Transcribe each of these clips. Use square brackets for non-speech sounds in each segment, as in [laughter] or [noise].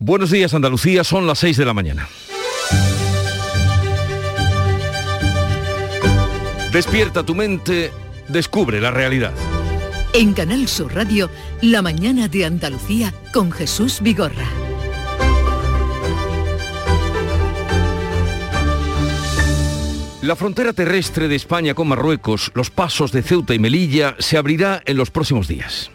Buenos días Andalucía, son las 6 de la mañana. Despierta tu mente, descubre la realidad. En Canal Sur Radio, La mañana de Andalucía con Jesús Vigorra. La frontera terrestre de España con Marruecos, los pasos de Ceuta y Melilla, se abrirá en los próximos días.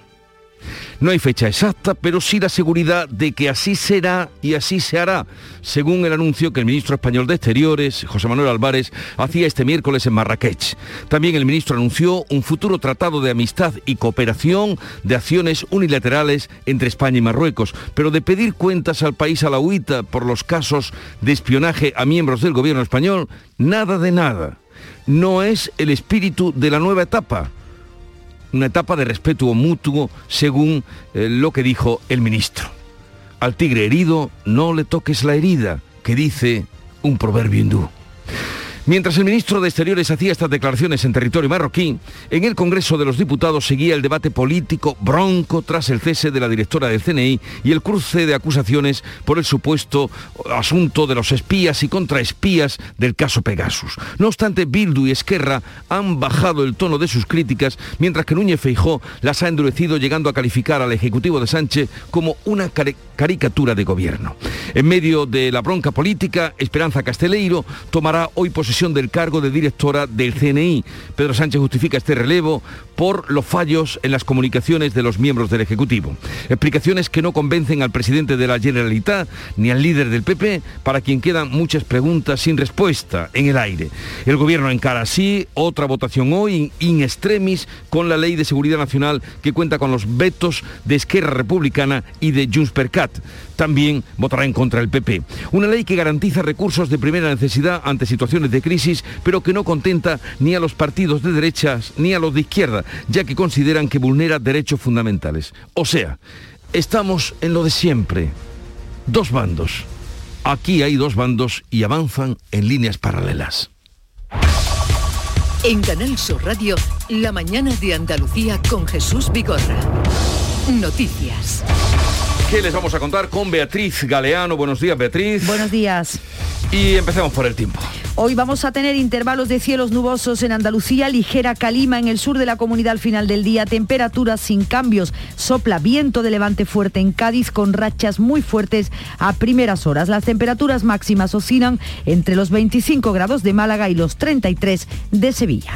No hay fecha exacta, pero sí la seguridad de que así será y así se hará, según el anuncio que el ministro español de Exteriores, José Manuel Álvarez, hacía este miércoles en Marrakech. También el ministro anunció un futuro tratado de amistad y cooperación de acciones unilaterales entre España y Marruecos, pero de pedir cuentas al país a la huita por los casos de espionaje a miembros del gobierno español, nada de nada. No es el espíritu de la nueva etapa una etapa de respeto mutuo, según eh, lo que dijo el ministro. Al tigre herido no le toques la herida, que dice un proverbio hindú. Mientras el ministro de Exteriores hacía estas declaraciones en territorio marroquí, en el Congreso de los Diputados seguía el debate político bronco tras el cese de la directora del CNI y el cruce de acusaciones por el supuesto asunto de los espías y contraespías del caso Pegasus. No obstante, Bildu y Esquerra han bajado el tono de sus críticas, mientras que Núñez Feijó las ha endurecido llegando a calificar al Ejecutivo de Sánchez como una caricatura de gobierno. En medio de la bronca política, Esperanza Casteleiro tomará hoy posesión del cargo de directora del CNI. Pedro Sánchez justifica este relevo por los fallos en las comunicaciones de los miembros del Ejecutivo. Explicaciones que no convencen al presidente de la Generalitat ni al líder del PP, para quien quedan muchas preguntas sin respuesta en el aire. El gobierno encara así otra votación hoy in extremis con la Ley de Seguridad Nacional que cuenta con los vetos de Esquerra Republicana y de Junts per Cat. También votará en contra el PP. Una ley que garantiza recursos de primera necesidad ante situaciones de crisis, pero que no contenta ni a los partidos de derechas ni a los de izquierda, ya que consideran que vulnera derechos fundamentales. O sea, estamos en lo de siempre. Dos bandos. Aquí hay dos bandos y avanzan en líneas paralelas. En Canal Sur Radio, la mañana de Andalucía con Jesús Vigorra. Noticias. ¿Qué les vamos a contar con Beatriz Galeano? Buenos días, Beatriz. Buenos días. Y empecemos por el tiempo. Hoy vamos a tener intervalos de cielos nubosos en Andalucía, ligera calima en el sur de la comunidad al final del día, temperaturas sin cambios, sopla viento de levante fuerte en Cádiz con rachas muy fuertes a primeras horas. Las temperaturas máximas oscilan entre los 25 grados de Málaga y los 33 de Sevilla.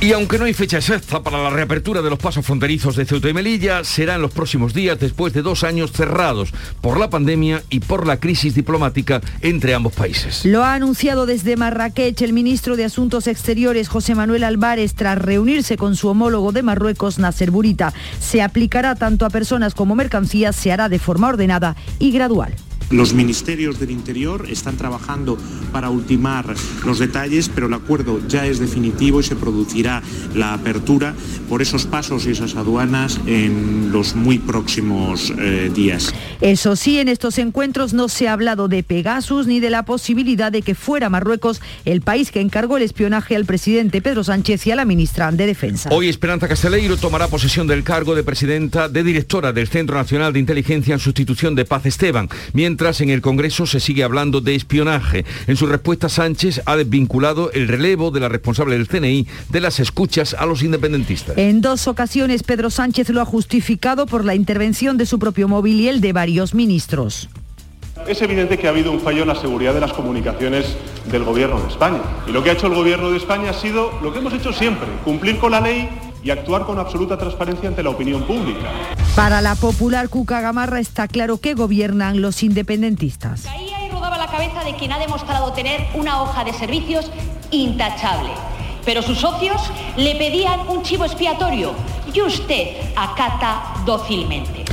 Y aunque no hay fecha exacta para la reapertura de los pasos fronterizos de Ceuta y Melilla, será en los próximos días después de dos años cerrados por la pandemia y por la crisis diplomática entre ambos países. Lo ha anunciado desde Marrakech el ministro de Asuntos Exteriores José Manuel Álvarez tras reunirse con su homólogo de Marruecos, Nasser Burita. Se aplicará tanto a personas como mercancías, se hará de forma ordenada y gradual. Los ministerios del Interior están trabajando para ultimar los detalles, pero el acuerdo ya es definitivo y se producirá la apertura por esos pasos y esas aduanas en los muy próximos eh, días. Eso sí, en estos encuentros no se ha hablado de Pegasus ni de la posibilidad de que fuera Marruecos el país que encargó el espionaje al presidente Pedro Sánchez y a la ministra de Defensa. Hoy Esperanza Casteleiro tomará posesión del cargo de presidenta de directora del Centro Nacional de Inteligencia en sustitución de Paz Esteban, mientras en el Congreso se sigue hablando de espionaje. En su respuesta Sánchez ha desvinculado el relevo de la responsable del CNI de las escuchas a los independentistas. En dos ocasiones Pedro Sánchez lo ha justificado por la intervención de su propio móvil y el de varios ministros. Es evidente que ha habido un fallo en la seguridad de las comunicaciones del Gobierno de España. Y lo que ha hecho el Gobierno de España ha sido lo que hemos hecho siempre, cumplir con la ley y actuar con absoluta transparencia ante la opinión pública. Para la popular Cuca Gamarra está claro que gobiernan los independentistas. Caía y rodaba la cabeza de quien ha demostrado tener una hoja de servicios intachable. Pero sus socios le pedían un chivo expiatorio y usted acata dócilmente.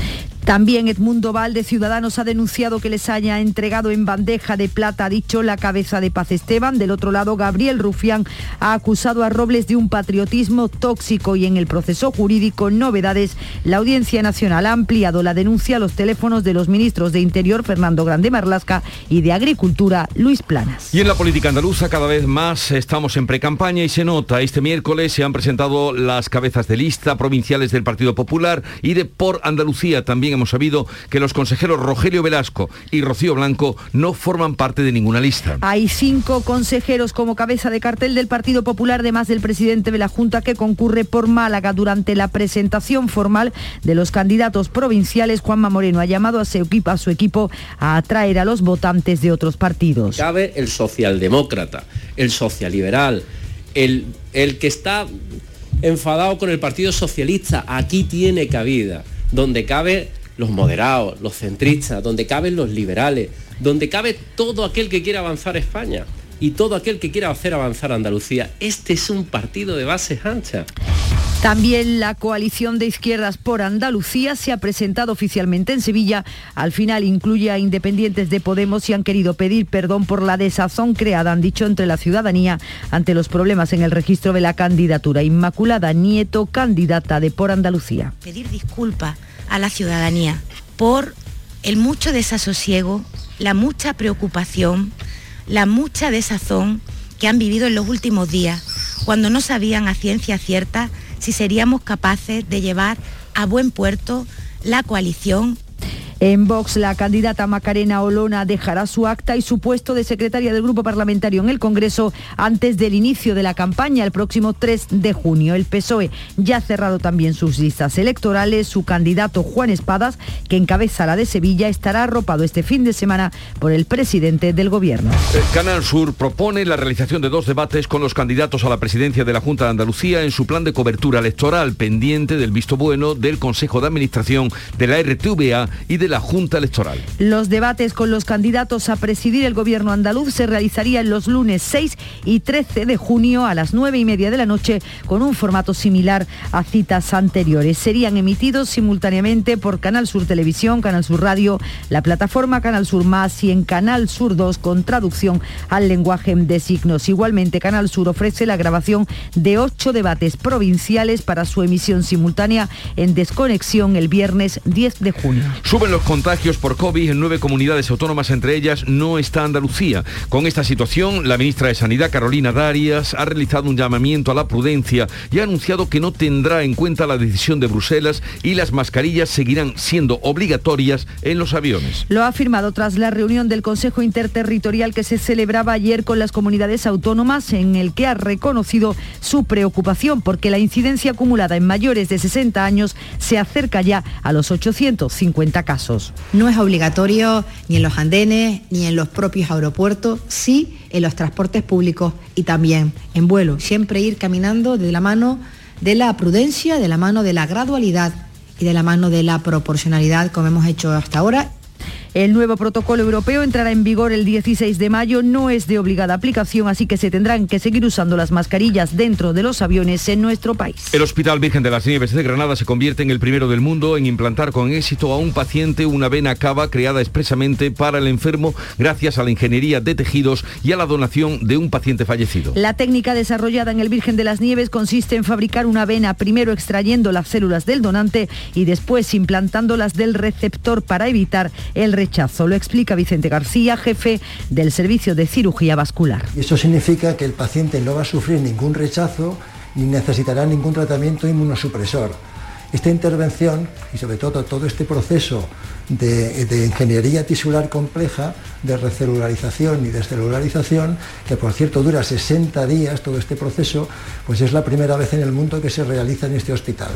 También Edmundo Val de Ciudadanos ha denunciado que les haya entregado en bandeja de plata, ha dicho la cabeza de Paz Esteban. Del otro lado, Gabriel Rufián ha acusado a Robles de un patriotismo tóxico y en el proceso jurídico, novedades, la Audiencia Nacional ha ampliado la denuncia a los teléfonos de los ministros de Interior, Fernando Grande Marlasca, y de Agricultura, Luis Planas. Y en la política andaluza cada vez más estamos en precampaña y se nota. Este miércoles se han presentado las cabezas de lista provinciales del Partido Popular y de Por Andalucía también también hemos sabido que los consejeros Rogelio Velasco y Rocío Blanco no forman parte de ninguna lista. Hay cinco consejeros como cabeza de cartel del Partido Popular, además del presidente de la Junta que concurre por Málaga durante la presentación formal de los candidatos provinciales. Juanma Moreno ha llamado a su equipo, a, su equipo a atraer a los votantes de otros partidos. Cabe el socialdemócrata, el socialiberal, el, el que está enfadado con el Partido Socialista. Aquí tiene cabida, donde cabe los moderados, los centristas, donde caben los liberales, donde cabe todo aquel que quiera avanzar España y todo aquel que quiera hacer avanzar Andalucía. Este es un partido de bases anchas. También la coalición de izquierdas por Andalucía se ha presentado oficialmente en Sevilla. Al final incluye a independientes de Podemos y han querido pedir perdón por la desazón creada, han dicho, entre la ciudadanía ante los problemas en el registro de la candidatura. Inmaculada Nieto, candidata de por Andalucía. Pedir disculpas a la ciudadanía por el mucho desasosiego, la mucha preocupación, la mucha desazón que han vivido en los últimos días, cuando no sabían a ciencia cierta si seríamos capaces de llevar a buen puerto la coalición en Vox, la candidata Macarena Olona dejará su acta y su puesto de secretaria del Grupo Parlamentario en el Congreso antes del inicio de la campaña el próximo 3 de junio. El PSOE ya ha cerrado también sus listas electorales. Su candidato Juan Espadas, que encabeza la de Sevilla, estará arropado este fin de semana por el presidente del Gobierno. Canal Sur propone la realización de dos debates con los candidatos a la presidencia de la Junta de Andalucía en su plan de cobertura electoral pendiente del visto bueno del Consejo de Administración de la RTVA y de la Junta Electoral. Los debates con los candidatos a presidir el gobierno andaluz se realizarían los lunes 6 y 13 de junio a las 9 y media de la noche con un formato similar a citas anteriores. Serían emitidos simultáneamente por Canal Sur Televisión, Canal Sur Radio, la plataforma Canal Sur Más y en Canal Sur 2 con traducción al lenguaje de signos. Igualmente, Canal Sur ofrece la grabación de ocho debates provinciales para su emisión simultánea en desconexión el viernes 10 de junio. Suben los contagios por COVID en nueve comunidades autónomas, entre ellas no está Andalucía. Con esta situación, la ministra de Sanidad, Carolina Darias, ha realizado un llamamiento a la prudencia y ha anunciado que no tendrá en cuenta la decisión de Bruselas y las mascarillas seguirán siendo obligatorias en los aviones. Lo ha afirmado tras la reunión del Consejo Interterritorial que se celebraba ayer con las comunidades autónomas, en el que ha reconocido su preocupación porque la incidencia acumulada en mayores de 60 años se acerca ya a los 850 casos. No es obligatorio ni en los andenes ni en los propios aeropuertos, sí en los transportes públicos y también en vuelo. Siempre ir caminando de la mano de la prudencia, de la mano de la gradualidad y de la mano de la proporcionalidad como hemos hecho hasta ahora el nuevo protocolo europeo entrará en vigor el 16 de mayo, no es de obligada aplicación, así que se tendrán que seguir usando las mascarillas dentro de los aviones en nuestro país. El Hospital Virgen de las Nieves de Granada se convierte en el primero del mundo en implantar con éxito a un paciente una vena cava creada expresamente para el enfermo gracias a la ingeniería de tejidos y a la donación de un paciente fallecido. La técnica desarrollada en el Virgen de las Nieves consiste en fabricar una vena primero extrayendo las células del donante y después implantándolas del receptor para evitar el rechazo. Lo explica Vicente García, jefe del Servicio de Cirugía Vascular. Eso significa que el paciente no va a sufrir ningún rechazo ni necesitará ningún tratamiento inmunosupresor. Esta intervención y sobre todo todo este proceso de, ingeniería tisular compleja, de recelularización y descelularización, que por cierto dura 60 días todo este proceso, pues es la primera vez en el mundo que se realiza en este hospital.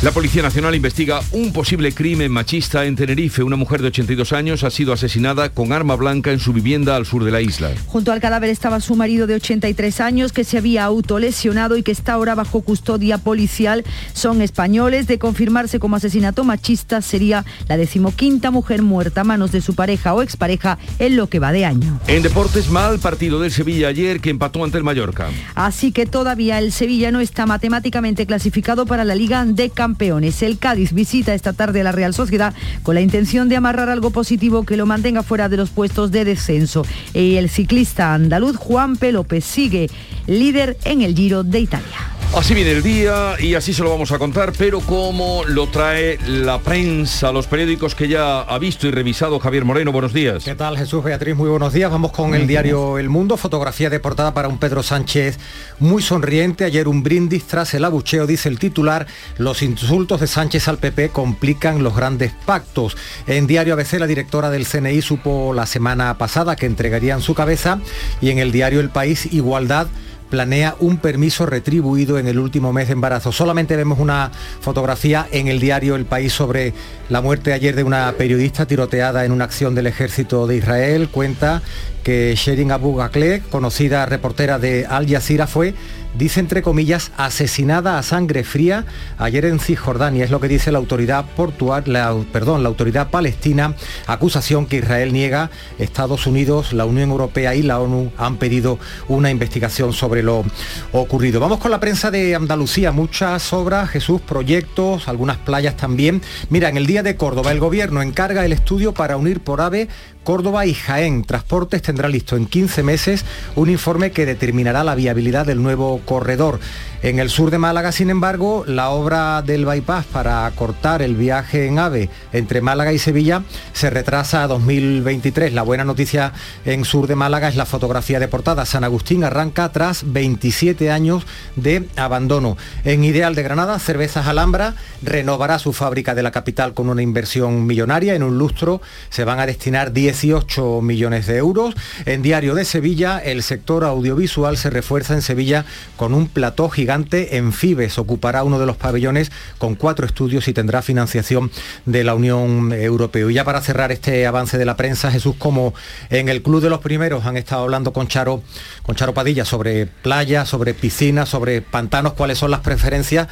La Policía Nacional investiga un posible crimen machista en Tenerife. Una mujer de 82 años ha sido asesinada con arma blanca en su vivienda al sur de la isla. Junto al cadáver estaba su marido de 83 años que se había autolesionado y que está ahora bajo custodia policial. Son españoles. De confirmarse como asesinato machista sería la decimoquinta mujer muerta a manos de su pareja o expareja en lo que va de año. En deportes mal partido del Sevilla ayer que empató ante el Mallorca. Así que todavía el Sevilla no está matemáticamente clasificado para la Liga de campeones. El Cádiz visita esta tarde a la Real Sociedad con la intención de amarrar algo positivo que lo mantenga fuera de los puestos de descenso. Y el ciclista andaluz Juan P. López sigue líder en el Giro de Italia. Así viene el día y así se lo vamos a contar, pero como lo trae la prensa, los periódicos que ya ha visto y revisado Javier Moreno, buenos días. ¿Qué tal Jesús Beatriz? Muy buenos días. Vamos con el diario El Mundo, fotografía de portada para un Pedro Sánchez muy sonriente. Ayer un brindis tras el abucheo, dice el titular, los insultos de Sánchez al PP complican los grandes pactos. En Diario ABC la directora del CNI supo la semana pasada que entregarían su cabeza y en el diario El País Igualdad planea un permiso retribuido en el último mes de embarazo. Solamente vemos una fotografía en el diario El País sobre la muerte ayer de una periodista tiroteada en una acción del ejército de Israel. Cuenta que Sherin Abu Ghakleh, conocida reportera de Al Jazeera, fue dice entre comillas, asesinada a sangre fría ayer en Cisjordania. Es lo que dice la autoridad portuaria, perdón, la autoridad palestina, acusación que Israel niega. Estados Unidos, la Unión Europea y la ONU han pedido una investigación sobre lo ocurrido. Vamos con la prensa de Andalucía, muchas obras, Jesús, proyectos, algunas playas también. Mira, en el día de Córdoba el gobierno encarga el estudio para unir por AVE Córdoba y Jaén. Transportes tendrá listo en 15 meses un informe que determinará la viabilidad del nuevo corredor. En el sur de Málaga, sin embargo, la obra del bypass para cortar el viaje en AVE entre Málaga y Sevilla se retrasa a 2023. La buena noticia en sur de Málaga es la fotografía de portada. San Agustín arranca tras 27 años de abandono. En Ideal de Granada, Cervezas Alhambra renovará su fábrica de la capital con una inversión millonaria. En un lustro se van a destinar 18 millones de euros. En Diario de Sevilla, el sector audiovisual se refuerza en Sevilla con un plató gigante en Fibes. Ocupará uno de los pabellones con cuatro estudios y tendrá financiación de la Unión Europea. Y ya para cerrar este avance de la prensa, Jesús, como en el Club de los Primeros han estado hablando con Charo, con Charo Padilla sobre playas, sobre piscinas, sobre pantanos, cuáles son las preferencias.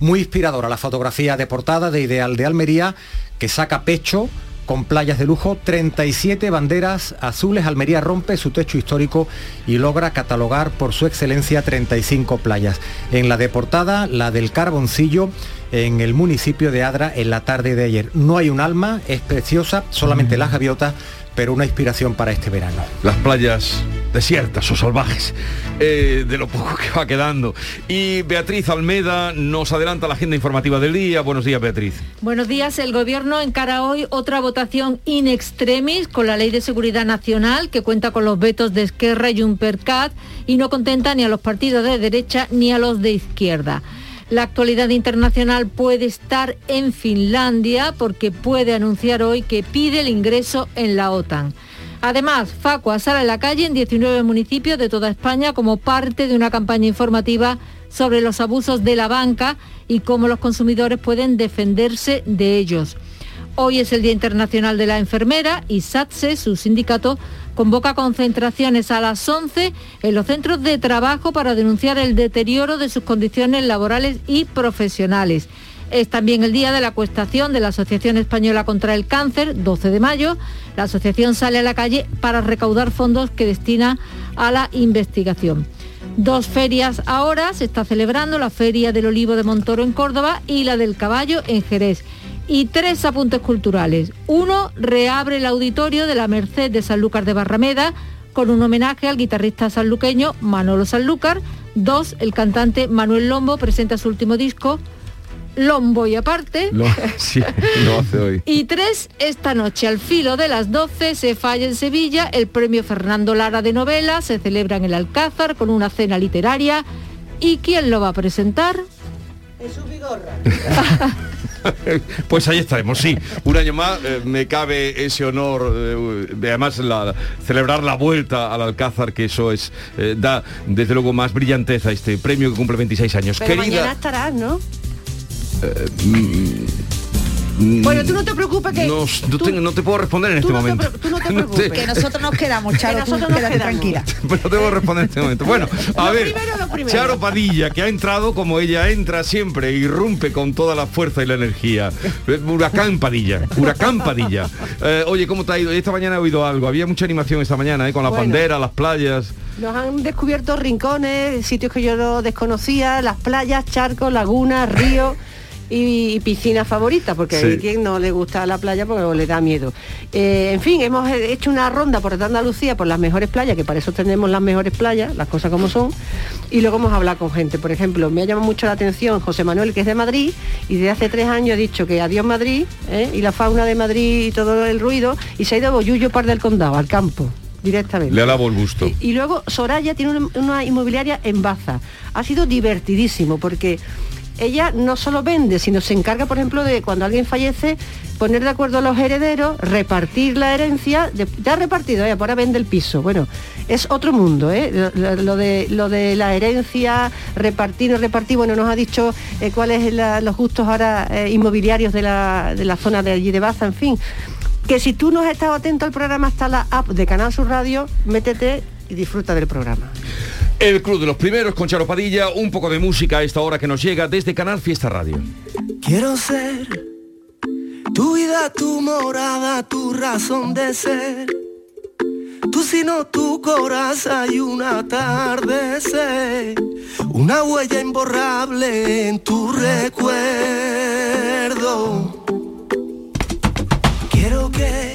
Muy inspiradora la fotografía de portada de Ideal de Almería, que saca pecho con playas de lujo, 37 banderas azules. Almería rompe su techo histórico y logra catalogar por su excelencia 35 playas. En la de portada, la del Carboncillo, en el municipio de Adra, en la tarde de ayer. No hay un alma, es preciosa, solamente las gaviotas pero una inspiración para este verano. Las playas desiertas o salvajes, eh, de lo poco que va quedando. Y Beatriz Almeda nos adelanta la agenda informativa del día. Buenos días, Beatriz. Buenos días. El Gobierno encara hoy otra votación in extremis con la Ley de Seguridad Nacional, que cuenta con los vetos de Esquerra y Jumpercat y no contenta ni a los partidos de derecha ni a los de izquierda. La actualidad internacional puede estar en Finlandia porque puede anunciar hoy que pide el ingreso en la OTAN. Además, Facua sale a la calle en 19 municipios de toda España como parte de una campaña informativa sobre los abusos de la banca y cómo los consumidores pueden defenderse de ellos. Hoy es el Día Internacional de la Enfermera y SATSE, su sindicato, convoca concentraciones a las 11 en los centros de trabajo para denunciar el deterioro de sus condiciones laborales y profesionales. Es también el día de la acuestación de la Asociación Española contra el Cáncer, 12 de mayo. La asociación sale a la calle para recaudar fondos que destina a la investigación. Dos ferias ahora se está celebrando, la Feria del Olivo de Montoro en Córdoba y la del Caballo en Jerez y tres apuntes culturales. Uno, reabre el auditorio de la Merced de Sanlúcar de Barrameda con un homenaje al guitarrista sanluqueño Manolo Sanlúcar. Dos, el cantante Manuel Lombo presenta su último disco, Lombo y aparte. [laughs] sí, lo hace hoy. Y tres, esta noche al filo de las 12 se falla en Sevilla el premio Fernando Lara de novela, se celebra en el Alcázar con una cena literaria. ¿Y quién lo va a presentar? Jesús Vigorra. [laughs] [laughs] pues ahí estaremos, sí. Un año más eh, me cabe ese honor eh, de además la, celebrar la vuelta al Alcázar, que eso es eh, da desde luego más brillanteza a este premio que cumple 26 años. Pero mañana estarás, ¿no? Mm, Bueno, tú no te preocupes que... no, no te, no te puedo responder en este no momento. tú no te [laughs] preocupes. Que nosotros nos quedamos, Charo, Que tú nosotros nos quedamos. tranquila. [laughs] Pero no te puedo responder en este momento. Bueno, [laughs] a Lo ver, primero, lo primero. Charo Padilla, que ha entrado como ella entra siempre, irrumpe con toda la fuerza y la energía. Eh, Huracán Padilla, huracán Padilla. Eh, oye, ¿cómo te ha ido? Esta mañana he oído algo, había mucha animación esta mañana, ¿eh? con la Bueno. bandera, las playas. Nos han descubierto rincones, sitios que yo no desconocía, las playas, charcos, lagunas, ríos y, y piscinas favoritas, porque Sí. hay quien no le gusta la playa porque le da miedo. Eh, en fin, hemos hecho una ronda por toda Andalucía por las mejores playas, que para eso tenemos las mejores playas, las cosas como son, y luego hemos hablado con gente. Por ejemplo, me ha llamado mucho la atención José Manuel, que es de Madrid, y desde hace tres años ha dicho que adiós Madrid, ¿eh? y la fauna de Madrid y todo el ruido, y se ha ido a Boyullo Par del Condado, al campo, directamente. Le alabo el gusto. Y luego Soraya tiene una, una inmobiliaria en Baza. Ha sido divertidísimo porque ella no solo vende, sino se encarga, por ejemplo, de cuando alguien fallece, poner de acuerdo a los herederos, repartir la herencia, ya ha repartido, ella ahora vende el piso. Bueno, es otro mundo, ¿eh? lo, de, lo de la herencia, repartir, no repartir, bueno, nos ha dicho eh, cuáles son los gustos ahora eh, inmobiliarios de la, de la zona de allí de Baza, en fin. Que si tú no has estado atento al programa hasta la app de Canal Sur Radio, métete y disfruta del programa. El Club de los Primeros con Charo Padilla, un poco de música a esta hora que nos llega desde Canal Fiesta Radio. Quiero ser tu vida, tu morada, tu razón de ser. Tú sino tu corazón y un atardecer, una huella imborrable en tu recuerdo. Quiero que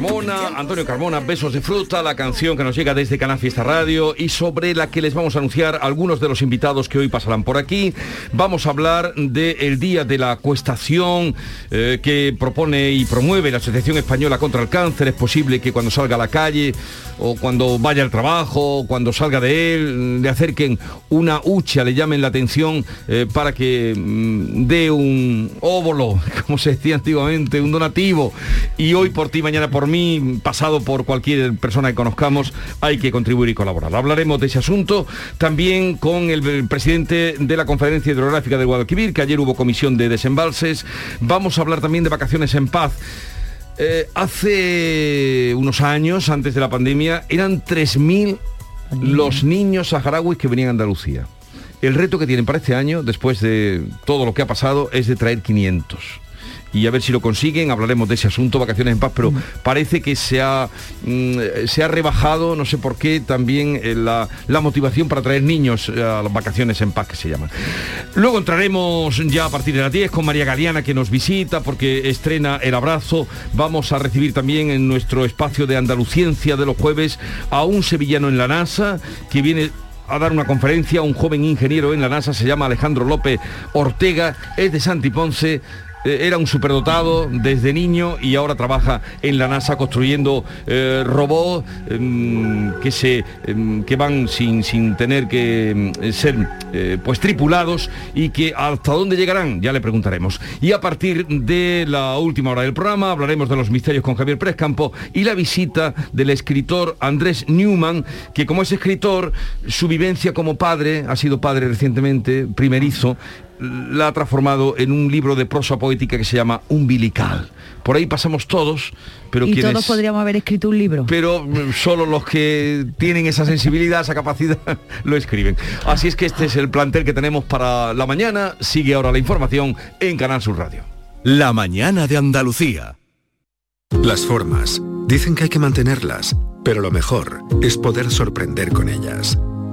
Carmona, Antonio Carmona, Besos de Fruta, la canción que nos llega desde Canal Fiesta Radio y sobre la que les vamos a anunciar algunos de los invitados que hoy pasarán por aquí. Vamos a hablar del Día de la Cuestación eh, que propone y promueve la Asociación Española contra el Cáncer. Es posible que cuando salga a la calle o cuando vaya al trabajo, o cuando salga de él, le acerquen una hucha, le llamen la atención eh, para que mm, dé un óvulo, [laughs] como se decía antiguamente, un donativo. Y hoy por ti, mañana por mí, pasado por cualquier persona que conozcamos, hay que contribuir y colaborar. Hablaremos de ese asunto también con el, presidente de la Conferencia Hidrográfica de Guadalquivir, que ayer hubo comisión de desembalses. Vamos a hablar también de vacaciones en paz. Eh, hace unos años, antes de la pandemia, eran 3.000 los niños saharauis que venían a Andalucía. El reto que tienen para este año, después de todo lo que ha pasado, es de traer 500 y a ver si lo consiguen, hablaremos de ese asunto, vacaciones en paz, pero mm. parece que se ha, mm, se ha rebajado, no sé por qué, también eh, la, motivación para traer niños a las vacaciones en paz que se llaman. Luego entraremos ya a partir de las 10 con María Galeana que nos visita porque estrena El Abrazo. Vamos a recibir también en nuestro espacio de Andaluciencia de los jueves a un sevillano en la NASA que viene a dar una conferencia, un joven ingeniero en la NASA, se llama Alejandro López Ortega, es de Santi Ponce, eh, era un superdotado desde niño y ahora trabaja en la NASA construyendo eh, robots em, que, se, em, que van sin, sin tener que em, ser eh, pues tripulados y que hasta dónde llegarán, ya le preguntaremos. Y a partir de la última hora del programa hablaremos de los misterios con Javier Prescampo y la visita del escritor Andrés Newman, que como es escritor, su vivencia como padre, ha sido padre recientemente, primerizo, la ha transformado en un libro de prosa poética que se llama Umbilical. Por ahí pasamos todos, pero y todos podríamos haber escrito un libro. Pero mm, solo los que tienen esa sensibilidad, esa capacidad, [laughs] lo escriben. Así es que este es el plantel que tenemos para la mañana. Sigue ahora la información en Canal Sur Radio. La mañana de Andalucía. Las formas. Dicen que hay que mantenerlas, pero lo mejor es poder sorprender con ellas.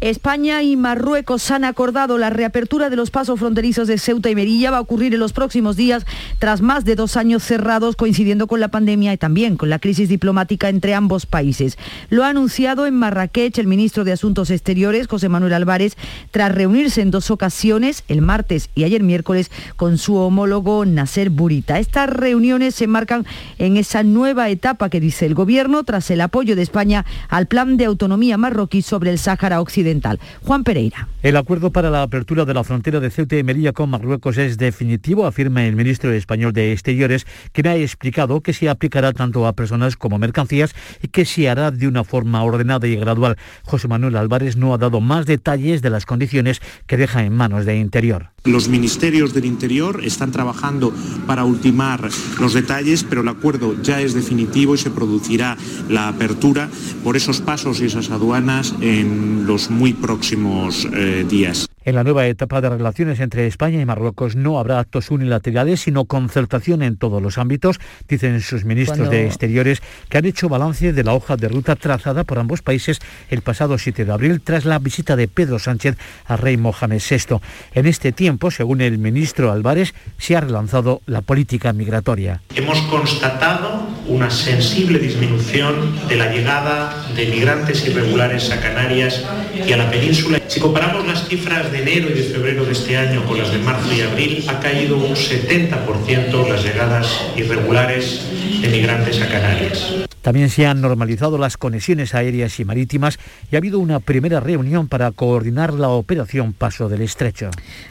España y Marruecos han acordado la reapertura de los pasos fronterizos de Ceuta y Merilla. Va a ocurrir en los próximos días, tras más de dos años cerrados, coincidiendo con la pandemia y también con la crisis diplomática entre ambos países. Lo ha anunciado en Marrakech el ministro de Asuntos Exteriores, José Manuel Álvarez, tras reunirse en dos ocasiones, el martes y ayer miércoles, con su homólogo Nasser Burita. Estas reuniones se marcan en esa nueva etapa que dice el Gobierno tras el apoyo de España al plan de autonomía marroquí sobre el Sáhara Occidental. Juan Pereira. El acuerdo para la apertura de la frontera de Ceuta y Melilla con Marruecos es definitivo, afirma el ministro español de Exteriores, quien ha explicado que se aplicará tanto a personas como mercancías y que se hará de una forma ordenada y gradual. José Manuel Álvarez no ha dado más detalles de las condiciones que deja en manos de Interior. Los ministerios del Interior están trabajando para ultimar los detalles, pero el acuerdo ya es definitivo y se producirá la apertura por esos pasos y esas aduanas en los muy próximos eh, días. En la nueva etapa de relaciones entre España y Marruecos no habrá actos unilaterales, sino concertación en todos los ámbitos, dicen sus ministros de Exteriores, que han hecho balance de la hoja de ruta trazada por ambos países el pasado 7 de abril tras la visita de Pedro Sánchez a rey Mohamed VI. En este tiempo, según el ministro Álvarez, se ha relanzado la política migratoria. Hemos constatado una sensible disminución de la llegada de migrantes irregulares a Canarias y a la península. Si comparamos las cifras de enero y de febrero de este año con las de marzo y abril, ha caído un 70% las llegadas irregulares de migrantes a Canarias. También se han normalizado las conexiones aéreas y marítimas y ha habido una primera reunión para coordinar la operación Paso del Estrecho.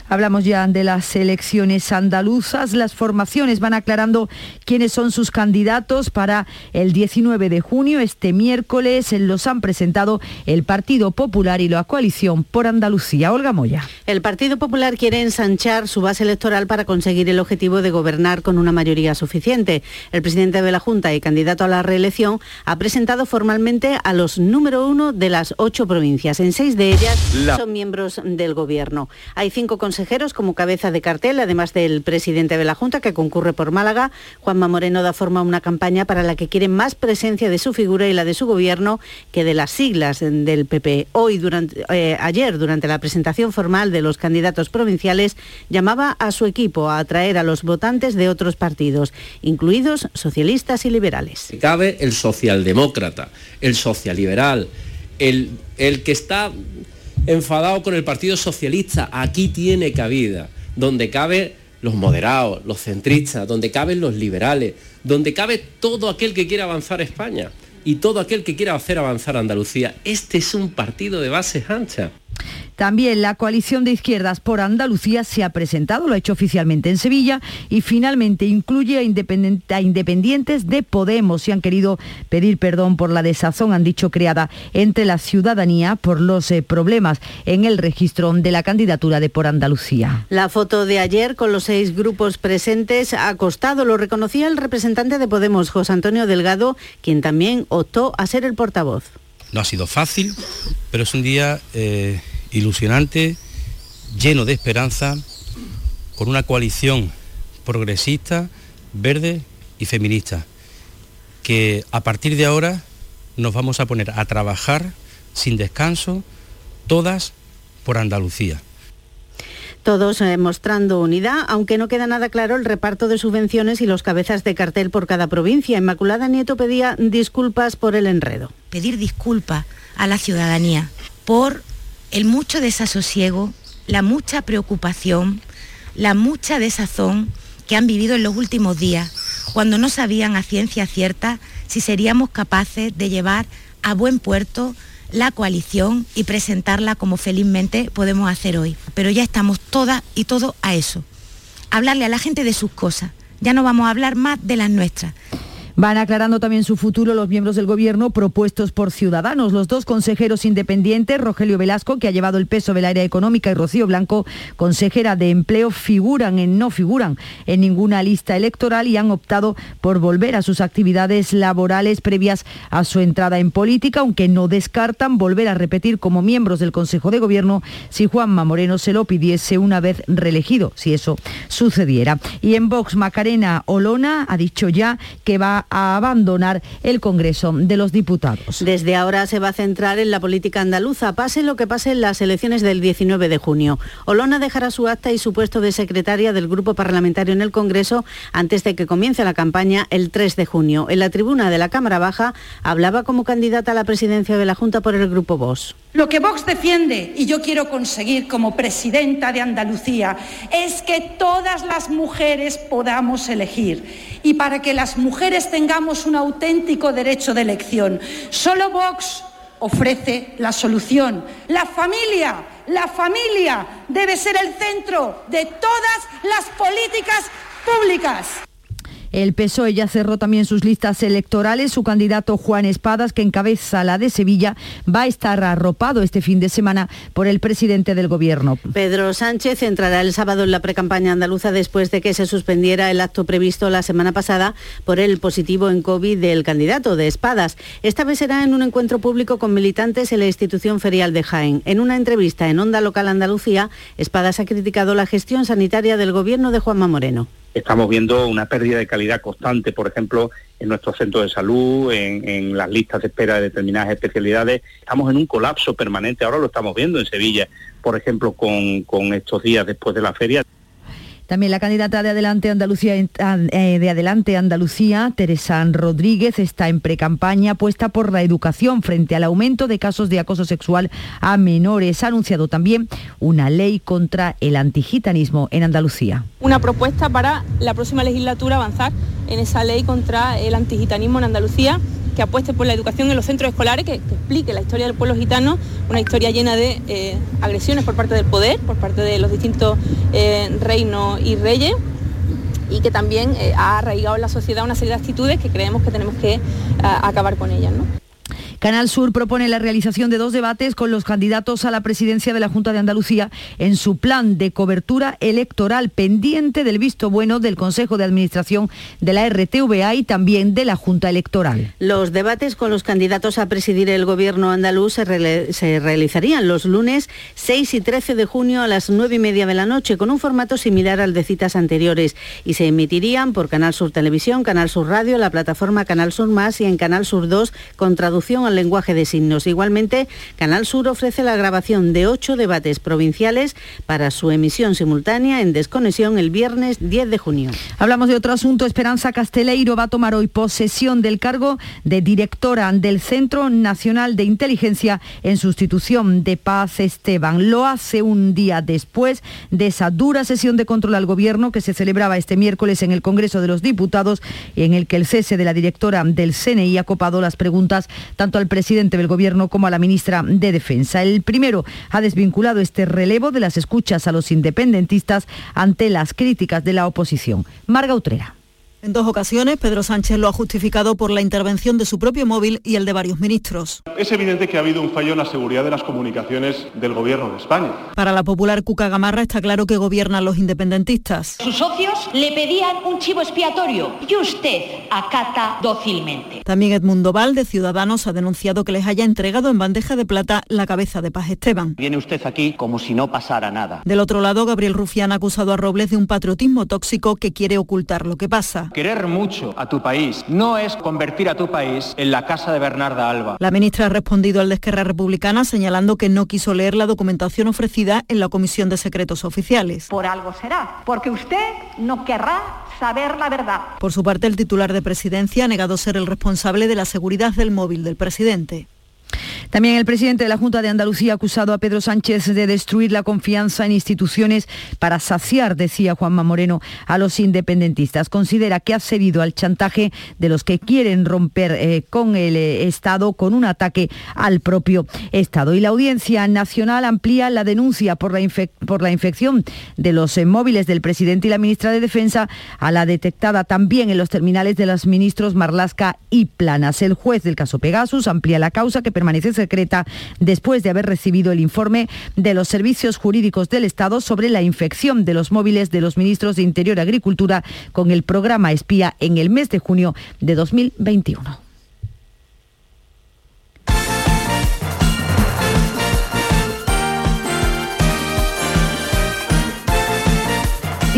Hablamos ya de las elecciones andaluzas. Las formaciones van aclarando quiénes son sus candidatos para el 19 de junio. Este miércoles los han presentado el Partido Popular y la coalición por Andalucía. Olga Moya. El Partido Popular quiere ensanchar su base electoral para conseguir el objetivo de gobernar con una mayoría suficiente. El presidente de la Junta y candidato a la reelección ha presentado formalmente a los número uno de las ocho provincias. En seis de ellas son miembros del Gobierno. Hay cinco consejeros como cabeza de cartel, además del presidente de la Junta que concurre por Málaga. Juanma Moreno da forma a una campaña para la que quiere más presencia de su figura y la de su Gobierno que de las siglas del PP. Hoy, durante, eh, ayer, durante la presentación formal de los candidatos provinciales, llamaba a su equipo a atraer a los votantes de otros partidos, incluidos socialistas y liberales. Cabe el socialdemócrata, el socialiberal, el, el que está enfadado con el Partido Socialista, aquí tiene cabida, donde cabe los moderados, los centristas, donde caben los liberales, donde cabe todo aquel que quiera avanzar España y todo aquel que quiera hacer avanzar Andalucía. Este es un partido de bases anchas. También la coalición de izquierdas por Andalucía se ha presentado, lo ha hecho oficialmente en Sevilla y finalmente incluye a, independientes de Podemos y han querido pedir perdón por la desazón, han dicho, creada entre la ciudadanía por los eh, problemas en el registro de la candidatura de por Andalucía. La foto de ayer con los seis grupos presentes ha costado, lo reconocía el representante de Podemos, José Antonio Delgado, quien también optó a ser el portavoz. No ha sido fácil, pero es un día eh, ilusionante, lleno de esperanza, con una coalición progresista, verde y feminista, que a partir de ahora nos vamos a poner a trabajar sin descanso, todas por Andalucía todos eh, mostrando unidad, aunque no queda nada claro el reparto de subvenciones y los cabezas de cartel por cada provincia. Inmaculada Nieto pedía disculpas por el enredo. Pedir disculpas a la ciudadanía por el mucho desasosiego, la mucha preocupación, la mucha desazón que han vivido en los últimos días, cuando no sabían a ciencia cierta si seríamos capaces de llevar a buen puerto la coalición y presentarla como felizmente podemos hacer hoy. Pero ya estamos todas y todos a eso. Hablarle a la gente de sus cosas. Ya no vamos a hablar más de las nuestras. Van aclarando también su futuro los miembros del Gobierno propuestos por Ciudadanos. Los dos consejeros independientes, Rogelio Velasco, que ha llevado el peso del área económica, y Rocío Blanco, consejera de Empleo, figuran en no figuran en ninguna lista electoral y han optado por volver a sus actividades laborales previas a su entrada en política, aunque no descartan volver a repetir como miembros del Consejo de Gobierno si Juanma Moreno se lo pidiese una vez reelegido, si eso sucediera. Y en Vox, Macarena Olona ha dicho ya que va a abandonar el Congreso de los Diputados. Desde ahora se va a centrar en la política andaluza, pase lo que pase en las elecciones del 19 de junio. Olona dejará su acta y su puesto de secretaria del Grupo Parlamentario en el Congreso antes de que comience la campaña el 3 de junio. En la tribuna de la Cámara Baja hablaba como candidata a la presidencia de la Junta por el Grupo Vox. Lo que Vox defiende y yo quiero conseguir como presidenta de Andalucía es que todas las mujeres podamos elegir y para que las mujeres tengamos un auténtico derecho de elección. Solo Vox ofrece la solución. La familia, la familia debe ser el centro de todas las políticas públicas. El PSOE ya cerró también sus listas electorales. Su candidato Juan Espadas, que encabeza la de Sevilla, va a estar arropado este fin de semana por el presidente del Gobierno. Pedro Sánchez entrará el sábado en la precampaña andaluza después de que se suspendiera el acto previsto la semana pasada por el positivo en COVID del candidato de Espadas. Esta vez será en un encuentro público con militantes en la institución ferial de Jaén. En una entrevista en Onda Local Andalucía, Espadas ha criticado la gestión sanitaria del Gobierno de Juanma Moreno estamos viendo una pérdida de calidad constante, por ejemplo, en nuestros centros de salud, en, las listas de espera de determinadas especialidades. Estamos en un colapso permanente, ahora lo estamos viendo en Sevilla, por ejemplo, con, con estos días después de la feria. También la candidata de Adelante Andalucía, eh, de Adelante Andalucía, Teresa Rodríguez, está en precampaña puesta por la educación frente al aumento de casos de acoso sexual a menores. Ha anunciado también una ley contra el antigitanismo en Andalucía. Una propuesta para la próxima legislatura avanzar en esa ley contra el antigitanismo en Andalucía que apueste por la educación en los centros escolares, que, explique la historia del pueblo gitano, una historia llena de eh, agresiones por parte del poder, por parte de los distintos eh, reinos y reyes y que también eh, ha arraigado en la sociedad una serie de actitudes que creemos que tenemos que acabar con ellas. Canal Sur propone la realización de dos debates con los candidatos a la presidencia de la Junta de Andalucía en su plan de cobertura electoral pendiente del visto bueno del Consejo de Administración de la RTVA y también de la Junta Electoral. Los debates con los candidatos a presidir el gobierno andaluz se, realizarían los lunes 6 y 13 de junio a las 9 y media de la noche con un formato similar al de citas anteriores y se emitirían por Canal Sur Televisión, Canal Sur Radio, la plataforma Canal Sur Más y en Canal Sur 2 con traducción lenguaje de signos. Igualmente, Canal Sur ofrece la grabación de ocho debates provinciales para su emisión simultánea en desconexión el viernes 10 de junio. Hablamos de otro asunto. Esperanza Casteleiro va a tomar hoy posesión del cargo de directora del Centro Nacional de Inteligencia en sustitución de Paz Esteban. Lo hace un día después de esa dura sesión de control al gobierno que se celebraba este miércoles en el Congreso de los Diputados, en el que el cese de la directora del CNI ha copado las preguntas tanto al presidente del Gobierno como a la ministra de Defensa. El primero ha desvinculado este relevo de las escuchas a los independentistas ante las críticas de la oposición. Marga Utrera. En dos ocasiones, Pedro Sánchez lo ha justificado por la intervención de su propio móvil y el de varios ministros. Es evidente que ha habido un fallo en la seguridad de las comunicaciones del Gobierno de España. Para la popular Cuca Gamarra está claro que gobiernan los independentistas. Sus socios le pedían un chivo expiatorio y usted acata dócilmente. También Edmundo Val, de Ciudadanos, ha denunciado que les haya entregado en bandeja de plata la cabeza de Paz Esteban. Viene usted aquí como si no pasara nada. Del otro lado, Gabriel Rufián ha acusado a Robles de un patriotismo tóxico que quiere ocultar lo que pasa. Querer mucho a tu país no es convertir a tu país en la casa de Bernarda Alba. La ministra ha respondido al de Esquerra Republicana señalando que no quiso leer la documentación ofrecida en la Comisión de Secretos Oficiales. Por algo será, porque usted no querrá saber la verdad. Por su parte, el titular de presidencia ha negado ser el responsable de la seguridad del móvil del presidente. También el presidente de la Junta de Andalucía ha acusado a Pedro Sánchez de destruir la confianza en instituciones para saciar, decía Juanma Moreno, a los independentistas. Considera que ha cedido al chantaje de los que quieren romper eh, con el eh, Estado con un ataque al propio Estado. Y la Audiencia Nacional amplía la denuncia por la, por la infección de los eh, móviles del presidente y la ministra de Defensa a la detectada también en los terminales de los ministros Marlasca y Planas. El juez del caso Pegasus amplía la causa que permanece secreta después de haber recibido el informe de los servicios jurídicos del Estado sobre la infección de los móviles de los ministros de Interior y Agricultura con el programa espía en el mes de junio de 2021.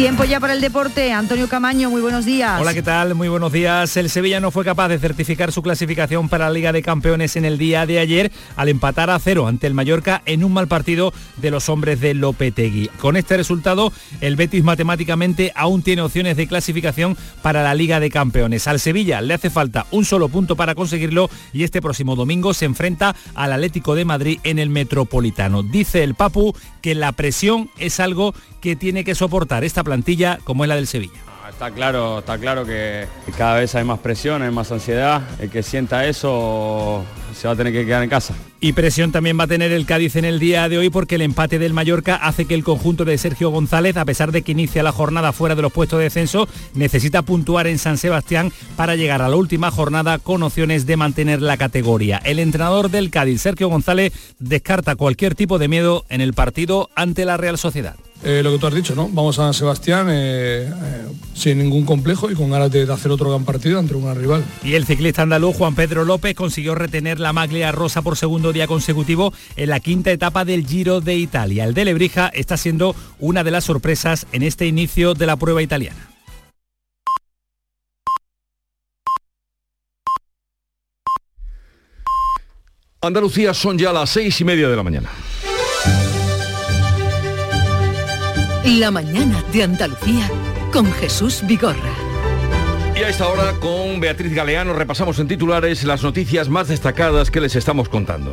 Tiempo ya para el deporte. Antonio Camaño, muy buenos días. Hola, ¿qué tal? Muy buenos días. El Sevilla no fue capaz de certificar su clasificación para la Liga de Campeones en el día de ayer al empatar a cero ante el Mallorca en un mal partido de los hombres de Lopetegui. Con este resultado, el Betis matemáticamente aún tiene opciones de clasificación para la Liga de Campeones. Al Sevilla le hace falta un solo punto para conseguirlo y este próximo domingo se enfrenta al Atlético de Madrid en el Metropolitano. Dice el Papu que la presión es algo que tiene que soportar esta plantilla como es la del Sevilla Está claro, está claro que cada vez hay más presión, hay más ansiedad. El que sienta eso se va a tener que quedar en casa. Y presión también va a tener el Cádiz en el día de hoy porque el empate del Mallorca hace que el conjunto de Sergio González, a pesar de que inicia la jornada fuera de los puestos de descenso, necesita puntuar en San Sebastián para llegar a la última jornada con opciones de mantener la categoría. El entrenador del Cádiz, Sergio González, descarta cualquier tipo de miedo en el partido ante la Real Sociedad. Eh, lo que tú has dicho, ¿no? Vamos a San Sebastián eh, eh, sin ningún complejo y con ganas de, de hacer otro gran partido ante una rival. Y el ciclista andaluz Juan Pedro López consiguió retener la maglia rosa por segundo día consecutivo en la quinta etapa del Giro de Italia. El de Lebrija está siendo una de las sorpresas en este inicio de la prueba italiana. Andalucía son ya las seis y media de la mañana. La mañana de Andalucía con Jesús Vigorra. Y a esta hora con Beatriz Galeano repasamos en titulares las noticias más destacadas que les estamos contando.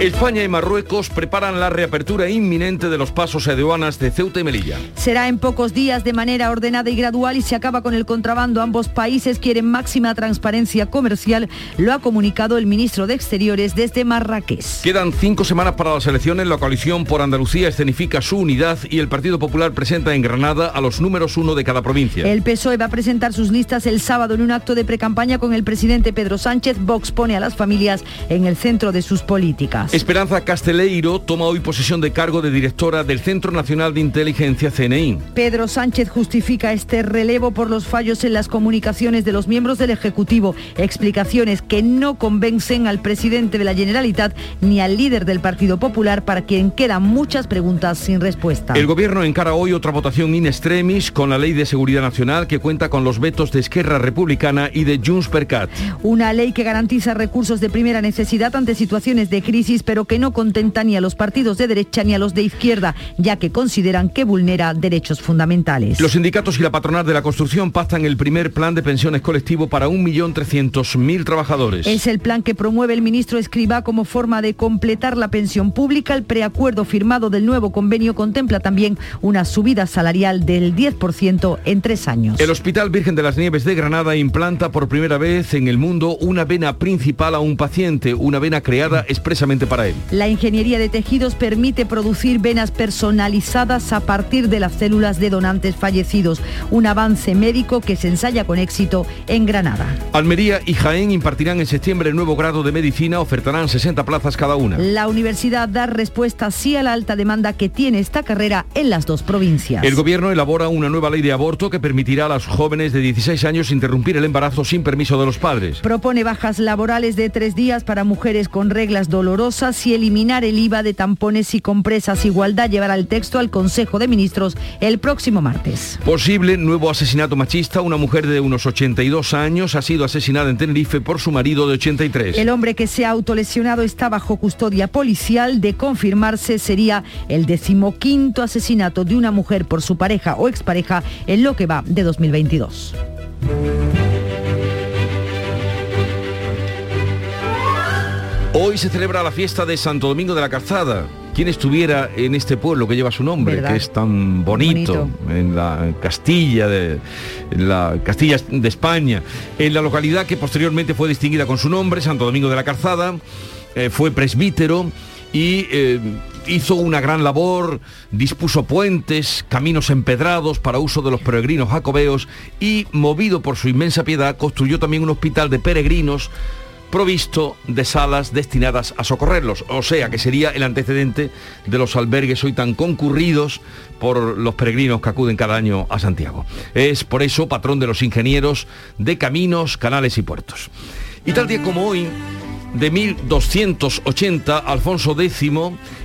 España y Marruecos preparan la reapertura inminente de los pasos aduanas de Ceuta y Melilla. Será en pocos días de manera ordenada y gradual y se acaba con el contrabando. Ambos países quieren máxima transparencia comercial, lo ha comunicado el ministro de Exteriores desde Marrakech. Quedan cinco semanas para las elecciones. La coalición por Andalucía escenifica su unidad y el Partido Popular presenta en Granada a los números uno de cada provincia. El PSOE va a presentar sus listas el sábado en un acto de precampaña con el presidente Pedro Sánchez. Vox pone a las familias en el centro de sus políticas. Esperanza Casteleiro toma hoy posesión de cargo de directora del Centro Nacional de Inteligencia CNI. Pedro Sánchez justifica este relevo por los fallos en las comunicaciones de los miembros del Ejecutivo, explicaciones que no convencen al presidente de la Generalitat ni al líder del Partido Popular para quien quedan muchas preguntas sin respuesta. El gobierno encara hoy otra votación in extremis con la Ley de Seguridad Nacional que cuenta con los vetos de Esquerra Republicana y de Junts per Cat. Una ley que garantiza recursos de primera necesidad ante situaciones de crisis pero que no contenta ni a los partidos de derecha ni a los de izquierda, ya que consideran que vulnera derechos fundamentales. Los sindicatos y la patronal de la construcción pactan el primer plan de pensiones colectivo para 1.300.000 trabajadores. Es el plan que promueve el ministro Escribá como forma de completar la pensión pública. El preacuerdo firmado del nuevo convenio contempla también una subida salarial del 10% en tres años. El Hospital Virgen de las Nieves de Granada implanta por primera vez en el mundo una vena principal a un paciente, una vena creada expresamente para él. La ingeniería de tejidos permite producir venas personalizadas a partir de las células de donantes fallecidos, un avance médico que se ensaya con éxito en Granada. Almería y Jaén impartirán en septiembre el nuevo grado de medicina, ofertarán 60 plazas cada una. La universidad da respuesta sí a la alta demanda que tiene esta carrera en las dos provincias. El gobierno elabora una nueva ley de aborto que permitirá a las jóvenes de 16 años interrumpir el embarazo sin permiso de los padres. Propone bajas laborales de tres días para mujeres con reglas dolorosas y eliminar el IVA de tampones y compresas. Igualdad llevará el texto al Consejo de Ministros el próximo martes. Posible nuevo asesinato machista. Una mujer de unos 82 años ha sido asesinada en Tenerife por su marido de 83. El hombre que se ha autolesionado está bajo custodia policial. De confirmarse sería el decimoquinto asesinato de una mujer por su pareja o expareja en lo que va de 2022. Hoy se celebra la fiesta de Santo Domingo de la Calzada. ¿Quién estuviera en este pueblo que lleva su nombre, ¿Verdad? que es tan bonito, en la Castilla de en la Castilla de España, en la localidad que posteriormente fue distinguida con su nombre, Santo Domingo de la Calzada, eh, fue presbítero y eh, hizo una gran labor, dispuso puentes, caminos empedrados para uso de los peregrinos jacobeos y, movido por su inmensa piedad, construyó también un hospital de peregrinos provisto de salas destinadas a socorrerlos, o sea que sería el antecedente de los albergues hoy tan concurridos por los peregrinos que acuden cada año a Santiago. Es por eso patrón de los ingenieros de caminos, canales y puertos. Y tal día como hoy, de 1280, Alfonso X,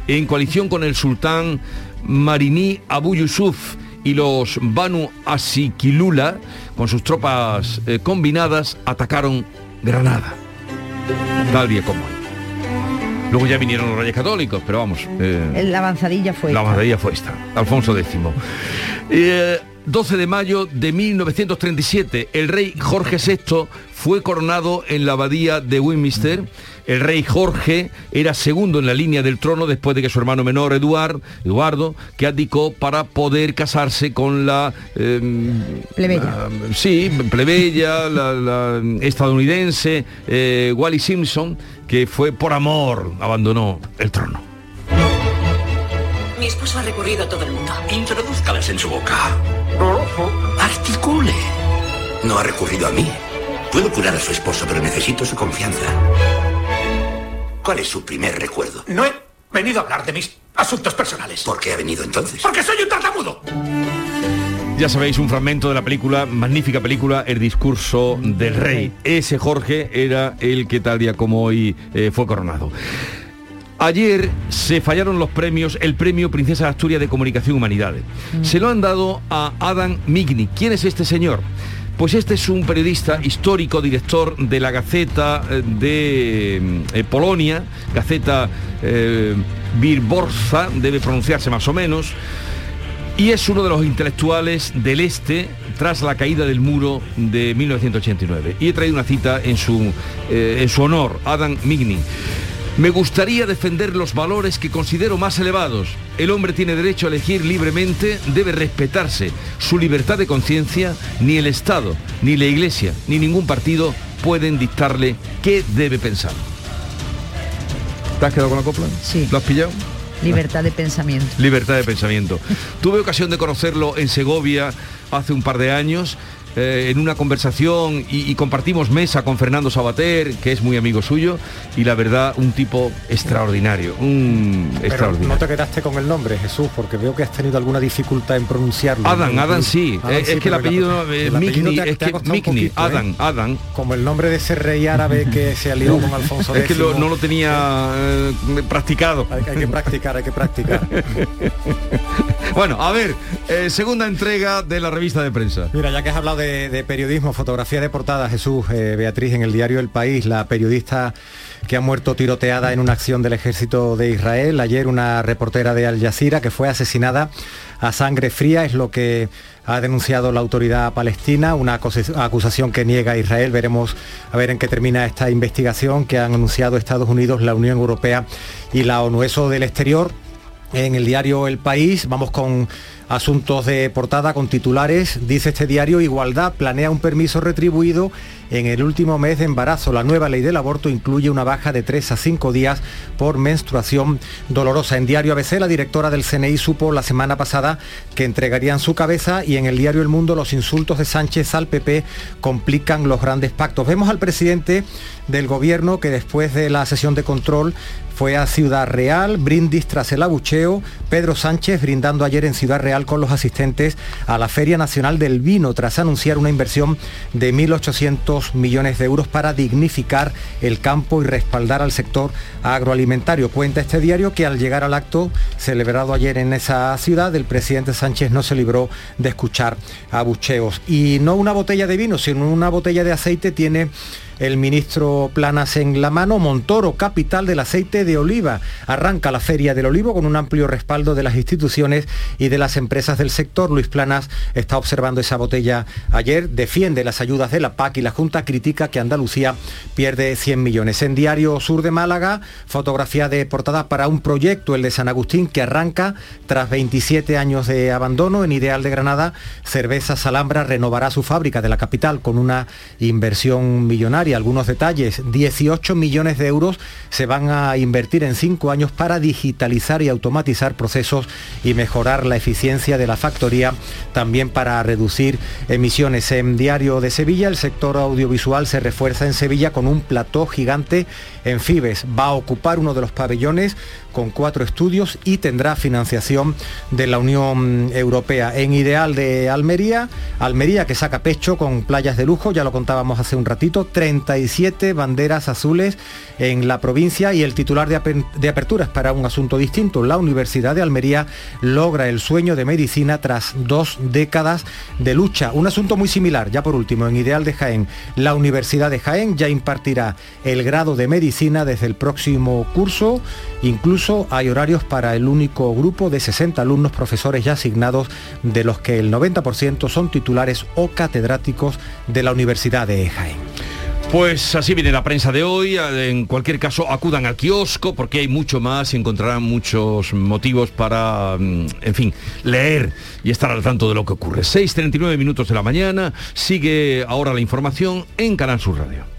en coalición con el sultán Marini Abu Yusuf y los Banu Asikilula, con sus tropas eh, combinadas, atacaron Granada. Tal día como hoy. Luego ya vinieron los reyes católicos, pero vamos. eh, La avanzadilla fue. la esta. avanzadilla fue esta, Alfonso X. Eh, 12 de mayo de 1937, el rey Jorge VI fue coronado en la abadía de Westminster. El rey Jorge era segundo en la línea del trono después de que su hermano menor Eduard, Eduardo, que abdicó para poder casarse con la... eh, Plebeya. la- sí, plebeya, la, la estadounidense eh, Wally Simpson, que fue por amor, abandonó el trono. Mi esposo ha recurrido a todo el mundo. Introduzcalas en su boca. Articule. No ha recurrido a mí. Puedo curar a su esposo, pero necesito su confianza. ¿Cuál es su primer recuerdo? No he venido a hablar de mis asuntos personales. ¿Por qué ha venido entonces? Porque soy un tartamudo. Ya sabéis, un fragmento de la película, magnífica película, El discurso del rey. Ese Jorge era el que tal día como hoy eh, fue coronado. Ayer se fallaron los premios, el premio Princesa de Asturias de Comunicación y Humanidades. Se lo han dado a Adam Migni. ¿Quién es este señor? Pues este es un periodista histórico, director de la Gaceta eh, de eh, Polonia, Gaceta eh, Wirborza, debe pronunciarse más o menos, y es uno de los intelectuales del Este tras la caída del muro de 1989. Y he traído una cita en su, eh, en su honor, Adam Migni. Me gustaría defender los valores que considero más elevados. El hombre tiene derecho a elegir libremente, debe respetarse su libertad de conciencia, ni el Estado, ni la Iglesia, ni ningún partido pueden dictarle qué debe pensar. ¿Te has quedado con la copla? Sí. ¿Lo has pillado? Libertad de pensamiento. Libertad de pensamiento. Tuve ocasión de conocerlo en Segovia hace un par de años. Eh, en una conversación y, y compartimos mesa con Fernando Sabater, que es muy amigo suyo, y la verdad, un tipo extraordinario, un Pero extraordinario. no te quedaste con el nombre, Jesús, porque veo que has tenido alguna dificultad en pronunciarlo. Adam, ¿no? Adam sí, Adam eh, sí, es que el apellido, el eh, apellido Migni, te es que Migni, poquito, ¿eh? Adam, Adam. Como el nombre de ese rey árabe [laughs] que se alió con Alfonso Es que lo- X. no lo tenía eh, practicado. Hay, hay que practicar, hay que practicar. [laughs] bueno, a ver, segunda entrega de la revista de prensa. Mira, ya que has hablado de, periodismo, fotografía de portada, Jesús, eh, Beatriz, en el diario El País, la periodista que ha muerto tiroteada en una acción del ejército de Israel. Ayer una reportera de Al Jazeera que fue asesinada a sangre fría, es lo que ha denunciado la autoridad palestina, una acus- acusación que niega Israel. Veremos a ver en qué termina esta investigación que han anunciado Estados Unidos, la Unión Europea y la ONU. Eso del exterior, en el diario El País. Vamos con asuntos de portada, con titulares. Dice este diario, Igualdad planea un permiso retribuido en el último mes de embarazo. La nueva ley del aborto incluye una baja de 3 a 5 días por menstruación dolorosa. En diario ABC, la directora del CNI supo la semana pasada que entregarían su cabeza y en el diario El Mundo los insultos de Sánchez al PP complican los grandes pactos. Vemos al presidente del gobierno que después de la sesión de control fue a Ciudad Real, brindis tras el abucheo, Pedro Sánchez brindando ayer en Ciudad Real con los asistentes a la Feria Nacional del Vino tras anunciar una inversión de 1.800 millones de euros para dignificar el campo y respaldar al sector agroalimentario. Cuenta este diario que al llegar al acto celebrado ayer en esa ciudad, el presidente Sánchez no se libró de escuchar abucheos. Y no una botella de vino, sino una botella de aceite tiene el ministro Planas en la mano. Montoro, capital del aceite de oliva. Arranca la Feria del Olivo con un amplio respaldo de las instituciones y de las empresas del sector. Luis Planas está observando esa botella ayer, defiende las ayudas de la PAC y la Junta critica que Andalucía pierde 100 millones. En Diario Sur de Málaga, fotografía de portada para un proyecto, el de San Agustín, que arranca tras 27 años de abandono. En Ideal de Granada, Cervezas Alhambra renovará su fábrica de la capital con una inversión millonaria. Algunos detalles, 18 millones de euros se van a invertir en cinco años para digitalizar y automatizar procesos y mejorar la eficiencia de la factoría, también para reducir emisiones. En Diario de Sevilla, el sector audiovisual se refuerza en Sevilla con un plató gigante en Fibes. Va a ocupar uno de los pabellones con cuatro estudios y tendrá financiación de la Unión Europea. En Ideal de Almería, Almería que saca pecho con playas de lujo, ya lo contábamos hace un ratito, 30 37 banderas azules en la provincia y el titular de, de apertura es para un asunto distinto. La Universidad de Almería logra el sueño de medicina tras dos décadas de lucha. Un asunto muy similar, ya por último, en Ideal de Jaén. La Universidad de Jaén ya impartirá el grado de medicina desde el próximo curso. Incluso hay horarios para el único grupo de 60 alumnos profesores ya asignados, de los que el 90% son titulares o catedráticos de la Universidad de Jaén. Pues así viene la prensa de hoy. En cualquier caso, acudan al kiosco porque hay mucho más y encontrarán muchos motivos para, mm, en fin, leer y estar al tanto de lo que ocurre. 6.39 minutos de la mañana. Sigue ahora la información en Canal Sur Radio.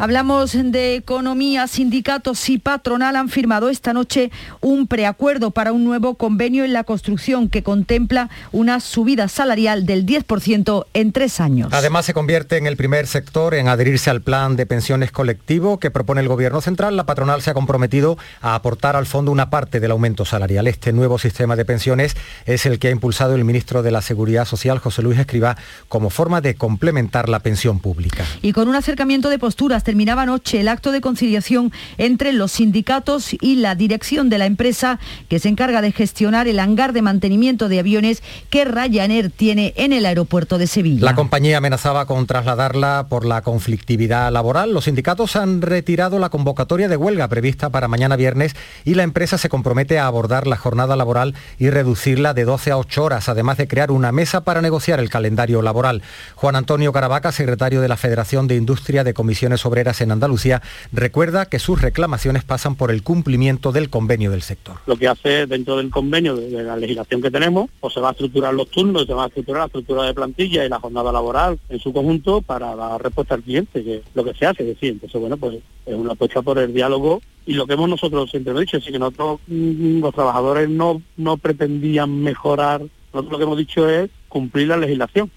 Hablamos de economía, sindicatos y patronal han firmado esta noche un preacuerdo para un nuevo convenio en la construcción que contempla una subida salarial del 10% en tres años. Además se convierte en el primer sector en adherirse al plan de pensiones colectivo que propone el Gobierno Central. La patronal se ha comprometido a aportar al fondo una parte del aumento salarial. Este nuevo sistema de pensiones es el que ha impulsado el ministro de la Seguridad Social, José Luis Escribá, como forma de complementar la pensión pública. Y con un acercamiento de posturas terminaba anoche el acto de conciliación entre los sindicatos y la dirección de la empresa que se encarga de gestionar el hangar de mantenimiento de aviones que Ryanair tiene en el aeropuerto de Sevilla. La compañía amenazaba con trasladarla por la conflictividad laboral. Los sindicatos han retirado la convocatoria de huelga prevista para mañana viernes y la empresa se compromete a abordar la jornada laboral y reducirla de 12 a 8 horas, además de crear una mesa para negociar el calendario laboral. Juan Antonio Caravaca, secretario de la Federación de Industria de Comisiones En Andalucía, recuerda que sus reclamaciones pasan por el cumplimiento del convenio del sector. Lo que hace dentro del convenio de, la legislación que tenemos, pues se va a estructurar los turnos, se va a estructurar la estructura de plantilla y la jornada laboral en su conjunto para dar respuesta al cliente, que lo que se hace, decir, entonces bueno, pues es una apuesta por el diálogo y lo que hemos nosotros siempre dicho, es que nosotros mm, los trabajadores no, no pretendían mejorar, nosotros lo que hemos dicho es cumplir la legislación.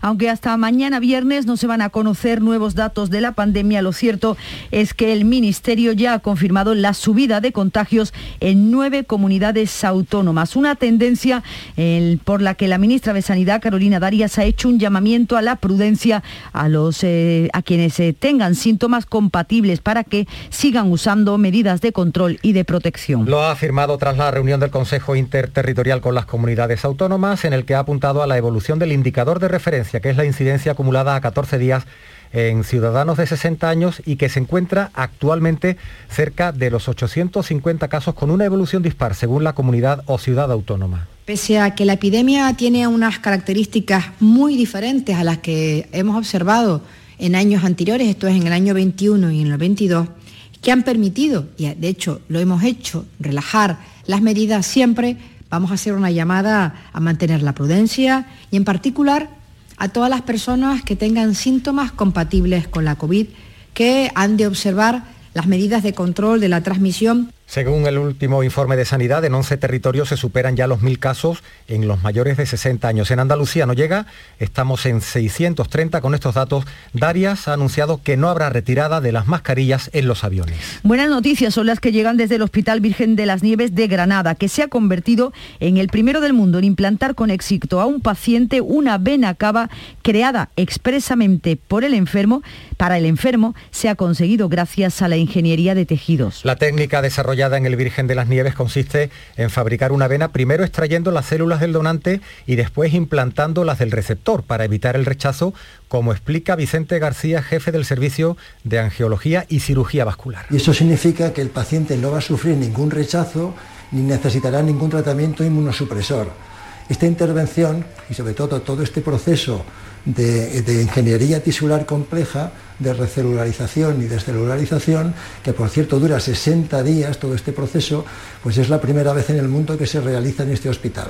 Aunque hasta mañana viernes no se van a conocer nuevos datos de la pandemia, lo cierto es que el Ministerio ya ha confirmado la subida de contagios en nueve comunidades autónomas. Una tendencia por la que la ministra de Sanidad, Carolina Darias, ha hecho un llamamiento a la prudencia a, los, eh, a quienes eh, tengan síntomas compatibles para que sigan usando medidas de control y de protección. Lo ha afirmado tras la reunión del Consejo Interterritorial con las comunidades autónomas, en el que ha apuntado a la evolución del indicador de referencia, que es la incidencia acumulada a 14 días en ciudadanos de 60 años y que se encuentra actualmente cerca de los 850 casos con una evolución dispar según la comunidad o ciudad autónoma. Pese a que la epidemia tiene unas características muy diferentes a las que hemos observado en años anteriores, esto es en el año 21 y en el 22, que han permitido, y de hecho lo hemos hecho, relajar las medidas siempre, vamos a hacer una llamada a mantener la prudencia y en particular a todas las personas que tengan síntomas compatibles con la COVID, que han de observar las medidas de control de la transmisión según el último informe de sanidad, en 11 territorios se superan ya los mil casos en los mayores de 60 años. En Andalucía no llega, estamos en 630 con estos datos. Darias ha anunciado que no habrá retirada de las mascarillas en los aviones. Buenas noticias son las que llegan desde el Hospital Virgen de las Nieves de Granada, que se ha convertido en el primero del mundo en implantar con éxito a un paciente una vena cava creada expresamente por el enfermo. Para el enfermo se ha conseguido gracias a la ingeniería de tejidos. La técnica desarrollada en el Virgen de las Nieves consiste en fabricar una vena primero extrayendo las células del donante y después implantando las del receptor para evitar el rechazo, como explica Vicente García, jefe del Servicio de Angiología y Cirugía Vascular. Y eso significa que el paciente no va a sufrir ningún rechazo ni necesitará ningún tratamiento inmunosupresor. Esta intervención y sobre todo todo este proceso de, de ingeniería tisular compleja de recelularización y descelularización, que por cierto dura 60 días todo este proceso, pues es la primera vez en el mundo que se realiza en este hospital.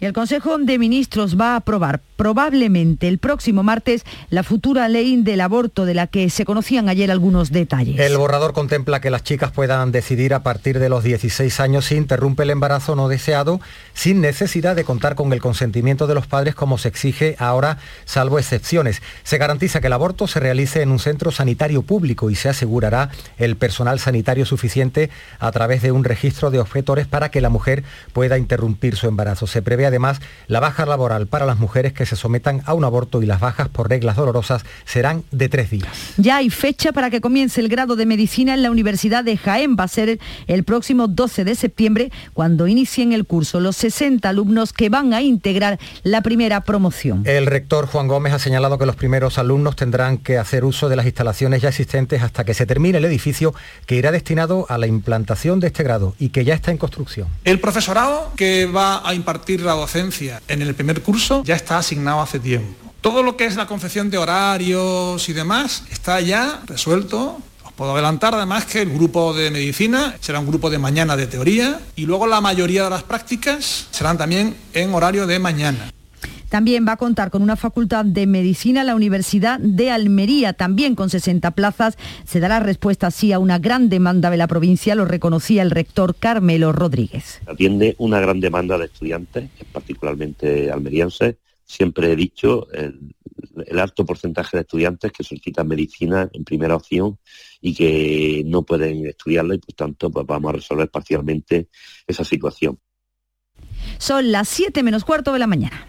Y el Consejo de Ministros va a aprobar probablemente el próximo martes la futura ley del aborto de la que se conocían ayer algunos detalles. El borrador contempla que las chicas puedan decidir a partir de los 16 años si interrumpe el embarazo no deseado sin necesidad de contar con el consentimiento de los padres como se exige ahora, salvo excepciones. Se garantiza que el aborto se realice en un centro sanitario público y se asegurará el personal sanitario suficiente a través de un registro de objetores para que la mujer pueda interrumpir su embarazo. Se prevé además la baja laboral para las mujeres que se sometan a un aborto y las bajas por reglas dolorosas serán de tres días. Ya hay fecha para que comience el grado de medicina en la Universidad de Jaén. Va a ser el próximo 12 de septiembre cuando inicien el curso los 60 alumnos que van a integrar la primera promoción. El rector Juan Gómez ha señalado que los primeros alumnos tendrán que hacer uso de las instalaciones ya existentes hasta que se termine el edificio que irá destinado a la implantación de este grado y que ya está en construcción. El profesorado que va a impartir la docencia en el primer curso ya está asignado hace tiempo. Todo lo que es la confección de horarios y demás está ya resuelto. Puedo adelantar además que el grupo de medicina será un grupo de mañana de teoría y luego la mayoría de las prácticas serán también en horario de mañana. También va a contar con una facultad de medicina la Universidad de Almería, también con 60 plazas. Se dará respuesta así a una gran demanda de la provincia, lo reconocía el rector Carmelo Rodríguez. Atiende una gran demanda de estudiantes, particularmente almerienses. Siempre he dicho el, el alto porcentaje de estudiantes que solicitan medicina en primera opción y que no pueden estudiarla y por tanto pues vamos a resolver parcialmente esa situación. Son las 7 menos cuarto de la mañana.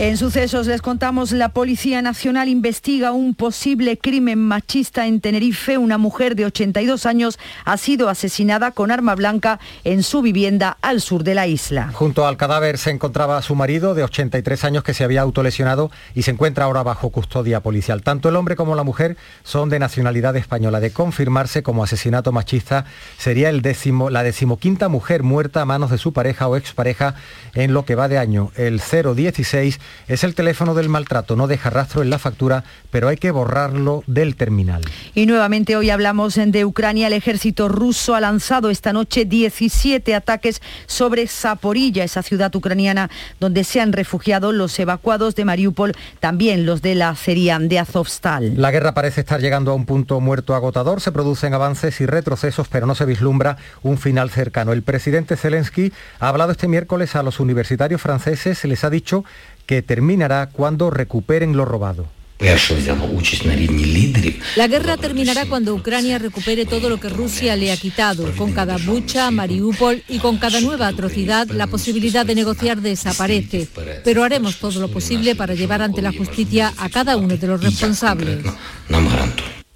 En sucesos les contamos, la Policía Nacional investiga un posible crimen machista en Tenerife. Una mujer de 82 años ha sido asesinada con arma blanca en su vivienda al sur de la isla. Junto al cadáver se encontraba su marido de 83 años que se había autolesionado y se encuentra ahora bajo custodia policial. Tanto el hombre como la mujer son de nacionalidad española. De confirmarse como asesinato machista, sería el décimo, la decimoquinta mujer muerta a manos de su pareja o expareja en lo que va de año. El 016 es el teléfono del maltrato, no deja rastro en la factura, pero hay que borrarlo del terminal. Y nuevamente hoy hablamos de Ucrania. El ejército ruso ha lanzado esta noche 17 ataques sobre Zaporilla, esa ciudad ucraniana donde se han refugiado los evacuados de Mariupol, también los de la acería de Azovstal. La guerra parece estar llegando a un punto muerto agotador. Se producen avances y retrocesos, pero no se vislumbra un final cercano. El presidente Zelensky ha hablado este miércoles a los universitarios franceses, les ha dicho que terminará cuando recuperen lo robado. La guerra terminará cuando Ucrania recupere todo lo que Rusia le ha quitado. Con cada bucha, Mariupol y con cada nueva atrocidad, la posibilidad de negociar desaparece. Pero haremos todo lo posible para llevar ante la justicia a cada uno de los responsables.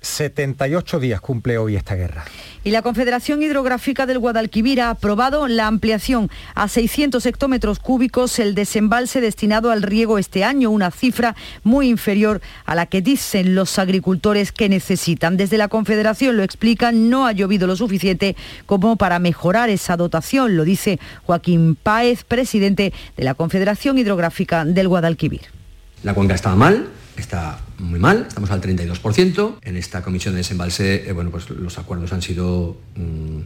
78 días cumple hoy esta guerra. Y la Confederación Hidrográfica del Guadalquivir ha aprobado la ampliación a 600 hectómetros cúbicos el desembalse destinado al riego este año, una cifra muy inferior a la que dicen los agricultores que necesitan. Desde la Confederación lo explican, no ha llovido lo suficiente como para mejorar esa dotación, lo dice Joaquín Páez, presidente de la Confederación Hidrográfica del Guadalquivir. La cuenca estaba mal, está muy mal, estamos al 32%. En esta comisión de desembalse, eh, bueno, pues los acuerdos han sido, mmm,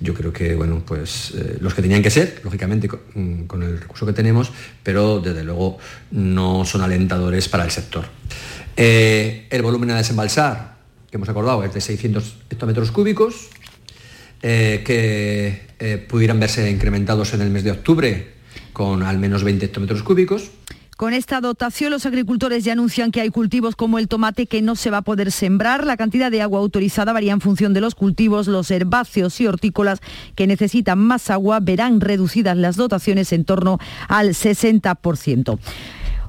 yo creo que, bueno, pues eh, los que tenían que ser, lógicamente, con, mm, con, el recurso que tenemos, pero desde luego no son alentadores para el sector. Eh, el volumen a desembalsar, que hemos acordado, es de 600 hectómetros cúbicos, que pudieran verse incrementados en el mes de octubre con al menos 20 hectómetros cúbicos. Con esta dotación los agricultores ya anuncian que hay cultivos como el tomate que no se va a poder sembrar. La cantidad de agua autorizada varía en función de los cultivos. Los herbáceos y hortícolas que necesitan más agua verán reducidas las dotaciones en torno al 60%.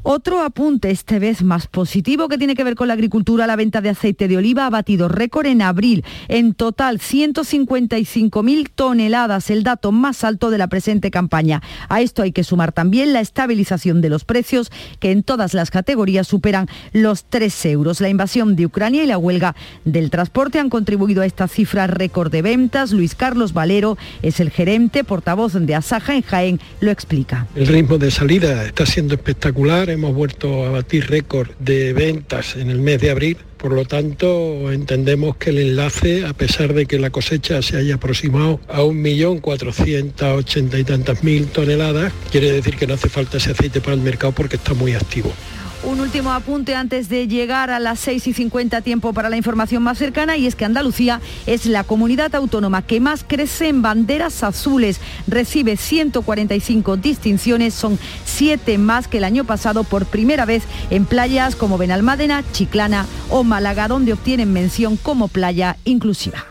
Otro apunte, este vez más positivo, que tiene que ver con la agricultura. La venta de aceite de oliva ha batido récord en abril. En total, 155.000 toneladas, el dato más alto de la presente campaña. A esto hay que sumar también la estabilización de los precios, que en todas las categorías superan los 3 euros. La invasión de Ucrania y la huelga del transporte han contribuido a esta cifra récord de ventas. Luis Carlos Valero es el gerente, portavoz de Asaja en Jaén, lo explica. El ritmo de salida está siendo espectacular hemos vuelto a batir récord de ventas en el mes de abril. Por lo tanto, entendemos que el enlace, a pesar de que la cosecha se haya aproximado a 1.480.000 y tantas mil toneladas, quiere decir que no hace falta ese aceite para el mercado porque está muy activo. Un último apunte antes de llegar a las 6 y 50 tiempo para la información más cercana y es que Andalucía es la comunidad autónoma que más crece en banderas azules. Recibe 145 distinciones, son 7 más que el año pasado por primera vez en playas como Benalmádena, Chiclana o Málaga, donde obtienen mención como playa inclusiva.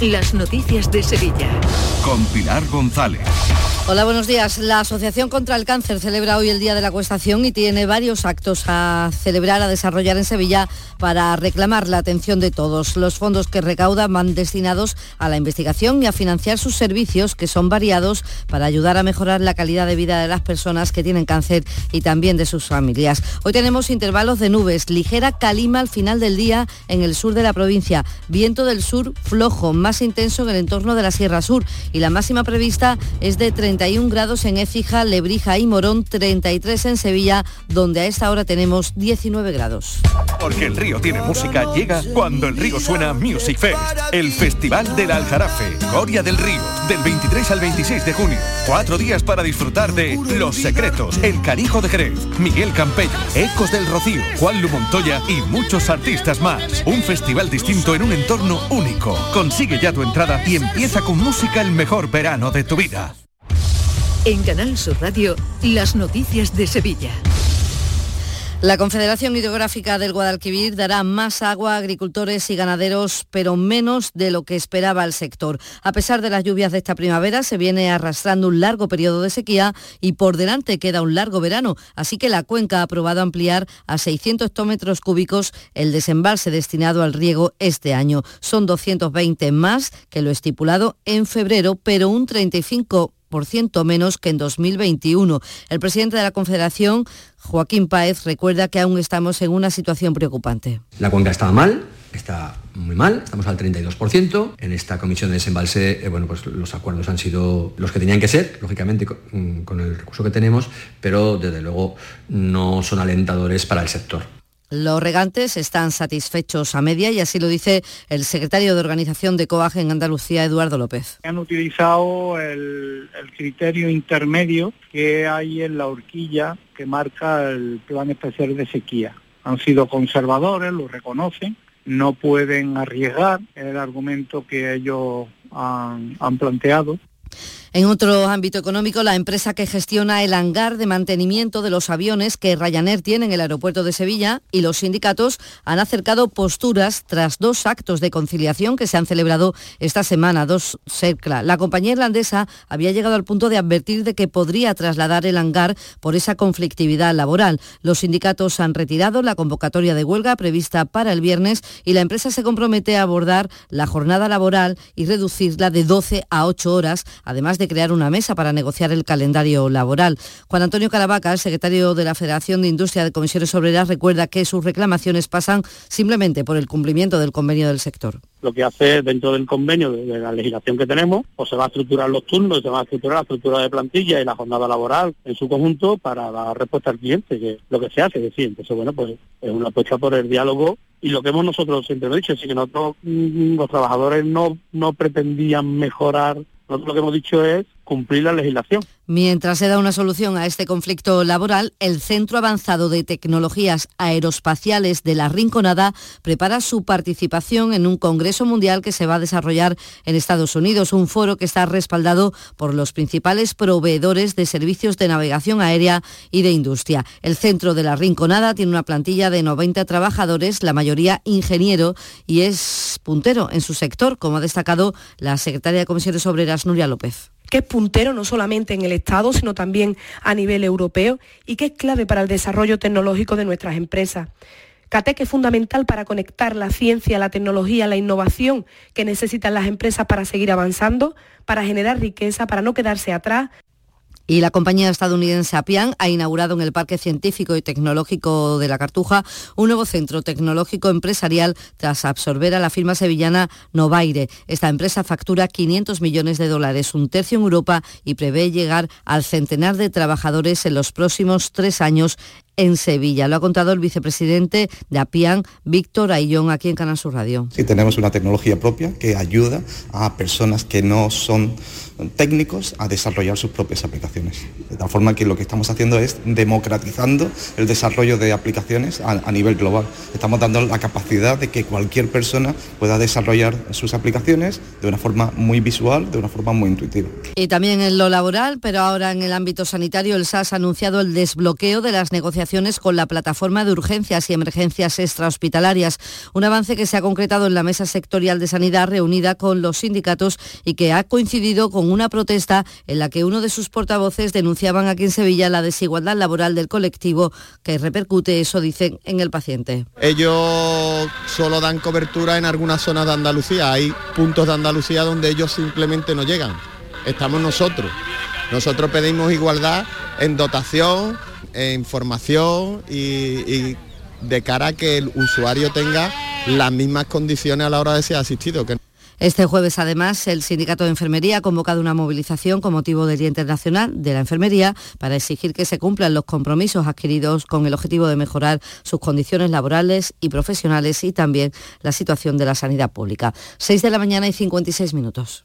las noticias de Sevilla. Con Pilar González. Hola, buenos días. La Asociación contra el Cáncer celebra hoy el Día de la Cuestación y tiene varios actos a celebrar, a desarrollar en Sevilla para reclamar la atención de todos. Los fondos que recauda van destinados a la investigación y a financiar sus servicios, que son variados, para ayudar a mejorar la calidad de vida de las personas que tienen cáncer y también de sus familias. Hoy tenemos intervalos de nubes, ligera calima al final del día en el sur de la provincia, viento del sur flojo, más intenso en el entorno de la Sierra Sur y la máxima prevista es de 30 31 grados en Écija, Lebrija y Morón, 33 en Sevilla, donde a esta hora tenemos 19 grados. Porque el río tiene música, llega cuando el río suena Music Fest, el Festival del Aljarafe, Gloria del Río, del 23 al 26 de junio. Cuatro días para disfrutar de Los Secretos, El Canijo de Jerez, Miguel Campello, Ecos del Rocío, Juan Lu Montoya y muchos artistas más. Un festival distinto en un entorno único. Consigue ya tu entrada y empieza con música el mejor verano de tu vida. En Canal Sur Radio, las noticias de Sevilla. La Confederación Hidrográfica del Guadalquivir dará más agua a agricultores y ganaderos, pero menos de lo que esperaba el sector. A pesar de las lluvias de esta primavera, se viene arrastrando un largo periodo de sequía y por delante queda un largo verano. Así que la cuenca ha aprobado ampliar a 600 hectómetros cúbicos el desembalse destinado al riego este año. Son 220 más que lo estipulado en febrero, pero un 35 menos que en 2021. El presidente de la Confederación, Joaquín Páez, recuerda que aún estamos en una situación preocupante. La cuenca estaba mal, está muy mal, estamos al 32%. En esta comisión de desembalse, eh, bueno, pues los acuerdos han sido los que tenían que ser, lógicamente con, con el recurso que tenemos, pero desde luego no son alentadores para el sector. Los regantes están satisfechos a media y así lo dice el secretario de organización de COAG en Andalucía, Eduardo López. Han utilizado el, criterio intermedio que hay en la horquilla que marca el plan especial de sequía. Han sido conservadores, lo reconocen, no pueden arriesgar el argumento que ellos han, han planteado en otro ámbito económico, la empresa que gestiona el hangar de mantenimiento de los aviones que Ryanair tiene en el aeropuerto de Sevilla y los sindicatos han acercado posturas tras dos actos de conciliación que se han celebrado esta semana, dos CERCLA. La compañía irlandesa había llegado al punto de advertir de que podría trasladar el hangar por esa conflictividad laboral. Los sindicatos han retirado la convocatoria de huelga prevista para el viernes y la empresa se compromete a abordar la jornada laboral y reducirla de 12 a 8 horas, además de crear una mesa para negociar el calendario laboral. Juan Antonio Caravaca, el secretario de la Federación de Industria de Comisiones Obreras, recuerda que sus reclamaciones pasan simplemente por el cumplimiento del convenio del sector lo que hace dentro del convenio de, la legislación que tenemos, pues se va a estructurar los turnos, se va a estructurar la estructura de plantilla y la jornada laboral en su conjunto para dar respuesta al cliente, que lo que se hace, es decir, entonces bueno, pues es una apuesta por el diálogo y lo que hemos nosotros siempre dicho, es que nosotros mm, los trabajadores no, no pretendían mejorar nosotros lo que hemos dicho es cumplir la legislación. Mientras se da una solución a este conflicto laboral, el Centro Avanzado de Tecnologías Aeroespaciales de la Rinconada prepara su participación en un Congreso Mundial que se va a desarrollar en Estados Unidos, un foro que está respaldado por los principales proveedores de servicios de navegación aérea y de industria. El Centro de la Rinconada tiene una plantilla de 90 trabajadores, la mayoría ingeniero, y es puntero en su sector, como ha destacado la secretaria de Comisiones Obreras, Nuria López que es puntero no solamente en el Estado, sino también a nivel europeo y que es clave para el desarrollo tecnológico de nuestras empresas. CATEC es fundamental para conectar la ciencia, la tecnología, la innovación que necesitan las empresas para seguir avanzando, para generar riqueza, para no quedarse atrás, y la compañía estadounidense Apian ha inaugurado en el Parque Científico y Tecnológico de la Cartuja un nuevo centro tecnológico empresarial tras absorber a la firma sevillana Novaire. Esta empresa factura 500 millones de dólares, un tercio en Europa, y prevé llegar al centenar de trabajadores en los próximos tres años en Sevilla. Lo ha contado el vicepresidente de APIAN, Víctor Ayllón, aquí en Canal Sur Radio. Sí, tenemos una tecnología propia que ayuda a personas que no son técnicos a desarrollar sus propias aplicaciones. De tal forma que lo que estamos haciendo es democratizando el desarrollo de aplicaciones a, nivel global. Estamos dando la capacidad de que cualquier persona pueda desarrollar sus aplicaciones de una forma muy visual, de una forma muy intuitiva. Y también en lo laboral, pero ahora en el ámbito sanitario, el SAS ha anunciado el desbloqueo de las negociaciones con la plataforma de urgencias y emergencias extrahospitalarias, un avance que se ha concretado en la mesa sectorial de sanidad reunida con los sindicatos y que ha coincidido con una protesta en la que uno de sus portavoces denunciaban aquí en Sevilla la desigualdad laboral del colectivo que repercute, eso dicen, en el paciente. Ellos solo dan cobertura en algunas zonas de Andalucía, hay puntos de Andalucía donde ellos simplemente no llegan. Estamos nosotros. Nosotros pedimos igualdad en dotación, en formación y, y de cara a que el usuario tenga las mismas condiciones a la hora de ser asistido. Este jueves, además, el Sindicato de Enfermería ha convocado una movilización con motivo del Día Internacional de la Enfermería para exigir que se cumplan los compromisos adquiridos con el objetivo de mejorar sus condiciones laborales y profesionales y también la situación de la sanidad pública. 6 de la mañana y 56 minutos.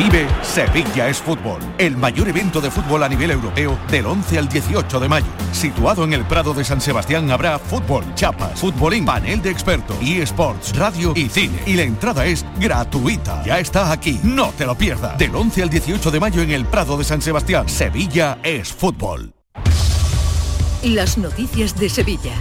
Vive Sevilla es Fútbol, el mayor evento de fútbol a nivel europeo del 11 al 18 de mayo. Situado en el Prado de San Sebastián habrá fútbol, chapas, fútbolín, panel de expertos, eSports, radio y cine. Y la entrada es gratuita. Ya está aquí, no te lo pierdas. Del 11 al 18 de mayo en el Prado de San Sebastián, Sevilla es Fútbol. Las noticias de Sevilla.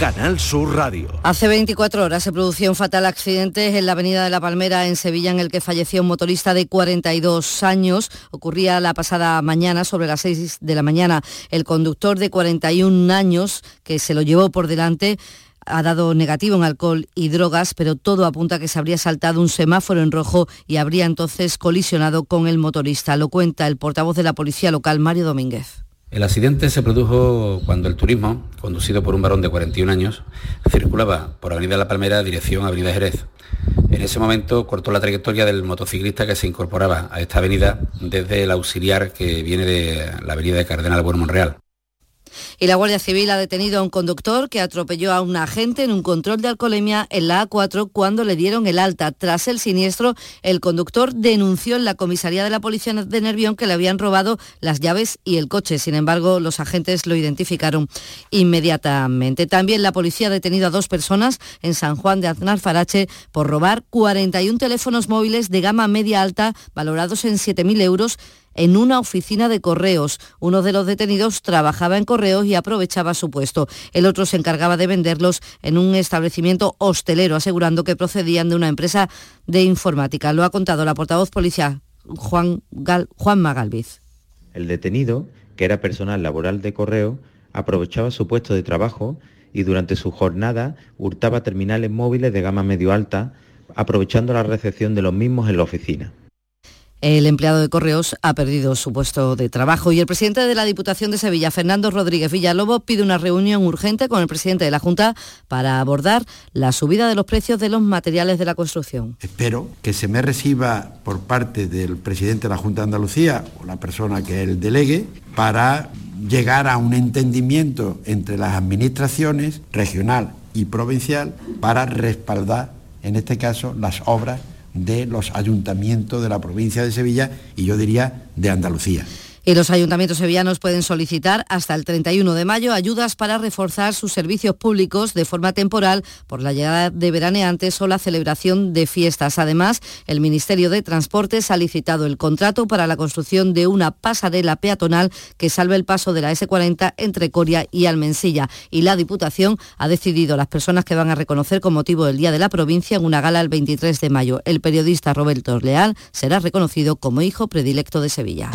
Canal Sur Radio. Hace 24 horas se produjo un fatal accidente en la avenida de La Palmera, en Sevilla, en el que falleció un motorista de 42 años. Ocurría la pasada mañana, sobre las 6 de la mañana. El conductor de 41 años, que se lo llevó por delante, ha dado negativo en alcohol y drogas, pero todo apunta a que se habría saltado un semáforo en rojo y habría entonces colisionado con el motorista. Lo cuenta el portavoz de la policía local, Mario Domínguez. El accidente se produjo cuando el turismo, conducido por un varón de 41 años, circulaba por Avenida La Palmera dirección Avenida Jerez. En ese momento cortó la trayectoria del motociclista que se incorporaba a esta avenida desde el auxiliar que viene de la avenida de Cardenal Buen Monreal. Y la Guardia Civil ha detenido a un conductor que atropelló a un agente en un control de alcoholemia en la A4 cuando le dieron el alta. Tras el siniestro, el conductor denunció en la comisaría de la policía de Nervión que le habían robado las llaves y el coche. Sin embargo, los agentes lo identificaron inmediatamente. También la policía ha detenido a dos personas en San Juan de Aznar Farache por robar 41 teléfonos móviles de gama media alta valorados en 7.000 euros en una oficina de correos. Uno de los detenidos trabajaba en correos y aprovechaba su puesto. El otro se encargaba de venderlos en un establecimiento hostelero, asegurando que procedían de una empresa de informática. Lo ha contado la portavoz policial Juan, Gal. El detenido, que era personal laboral de correo, aprovechaba su puesto de trabajo y durante su jornada hurtaba terminales móviles de gama medio alta, aprovechando la recepción de los mismos en la oficina. El empleado de Correos ha perdido su puesto de trabajo y el presidente de la Diputación de Sevilla, Fernando Rodríguez Villalobos, pide una reunión urgente con el presidente de la Junta para abordar la subida de los precios de los materiales de la construcción. Espero que se me reciba por parte del presidente de la Junta de Andalucía o la persona que él delegue para llegar a un entendimiento entre las administraciones regional y provincial para respaldar, en este caso, las obras de los ayuntamientos de la provincia de Sevilla y yo diría de Andalucía. Y los ayuntamientos sevillanos pueden solicitar hasta el 31 de mayo ayudas para reforzar sus servicios públicos de forma temporal por la llegada de veraneantes o la celebración de fiestas. Además, el Ministerio de Transportes ha licitado el contrato para la construcción de una pasarela peatonal que salve el paso de la S40 entre Coria y Almensilla. Y la Diputación ha decidido las personas que van a reconocer con motivo del Día de la Provincia en una gala el 23 de mayo. El periodista Roberto Leal será reconocido como hijo predilecto de Sevilla.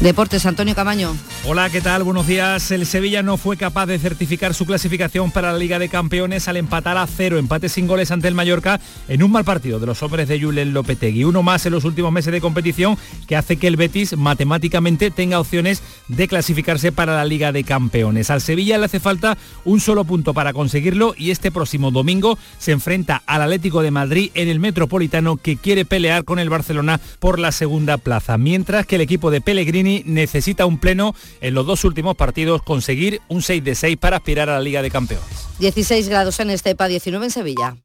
Deportes, Antonio Camaño. Hola, ¿qué tal? Buenos días. El Sevilla no fue capaz de certificar su clasificación para la Liga de Campeones al empatar a cero, empate sin goles ante el Mallorca en un mal partido de los hombres de Julen Lopetegui. Uno más en los últimos meses de competición que hace que el Betis matemáticamente tenga opciones de clasificarse para la Liga de Campeones. Al Sevilla le hace falta un solo punto para conseguirlo y este próximo domingo se enfrenta al Atlético de Madrid en el Metropolitano que quiere pelear con el Barcelona por la segunda plaza, mientras que el equipo de Pellegrini necesita un pleno en los dos últimos partidos, conseguir un 6 de 6 para aspirar a la Liga de Campeones. 16 grados en Estepa, 19 en Sevilla.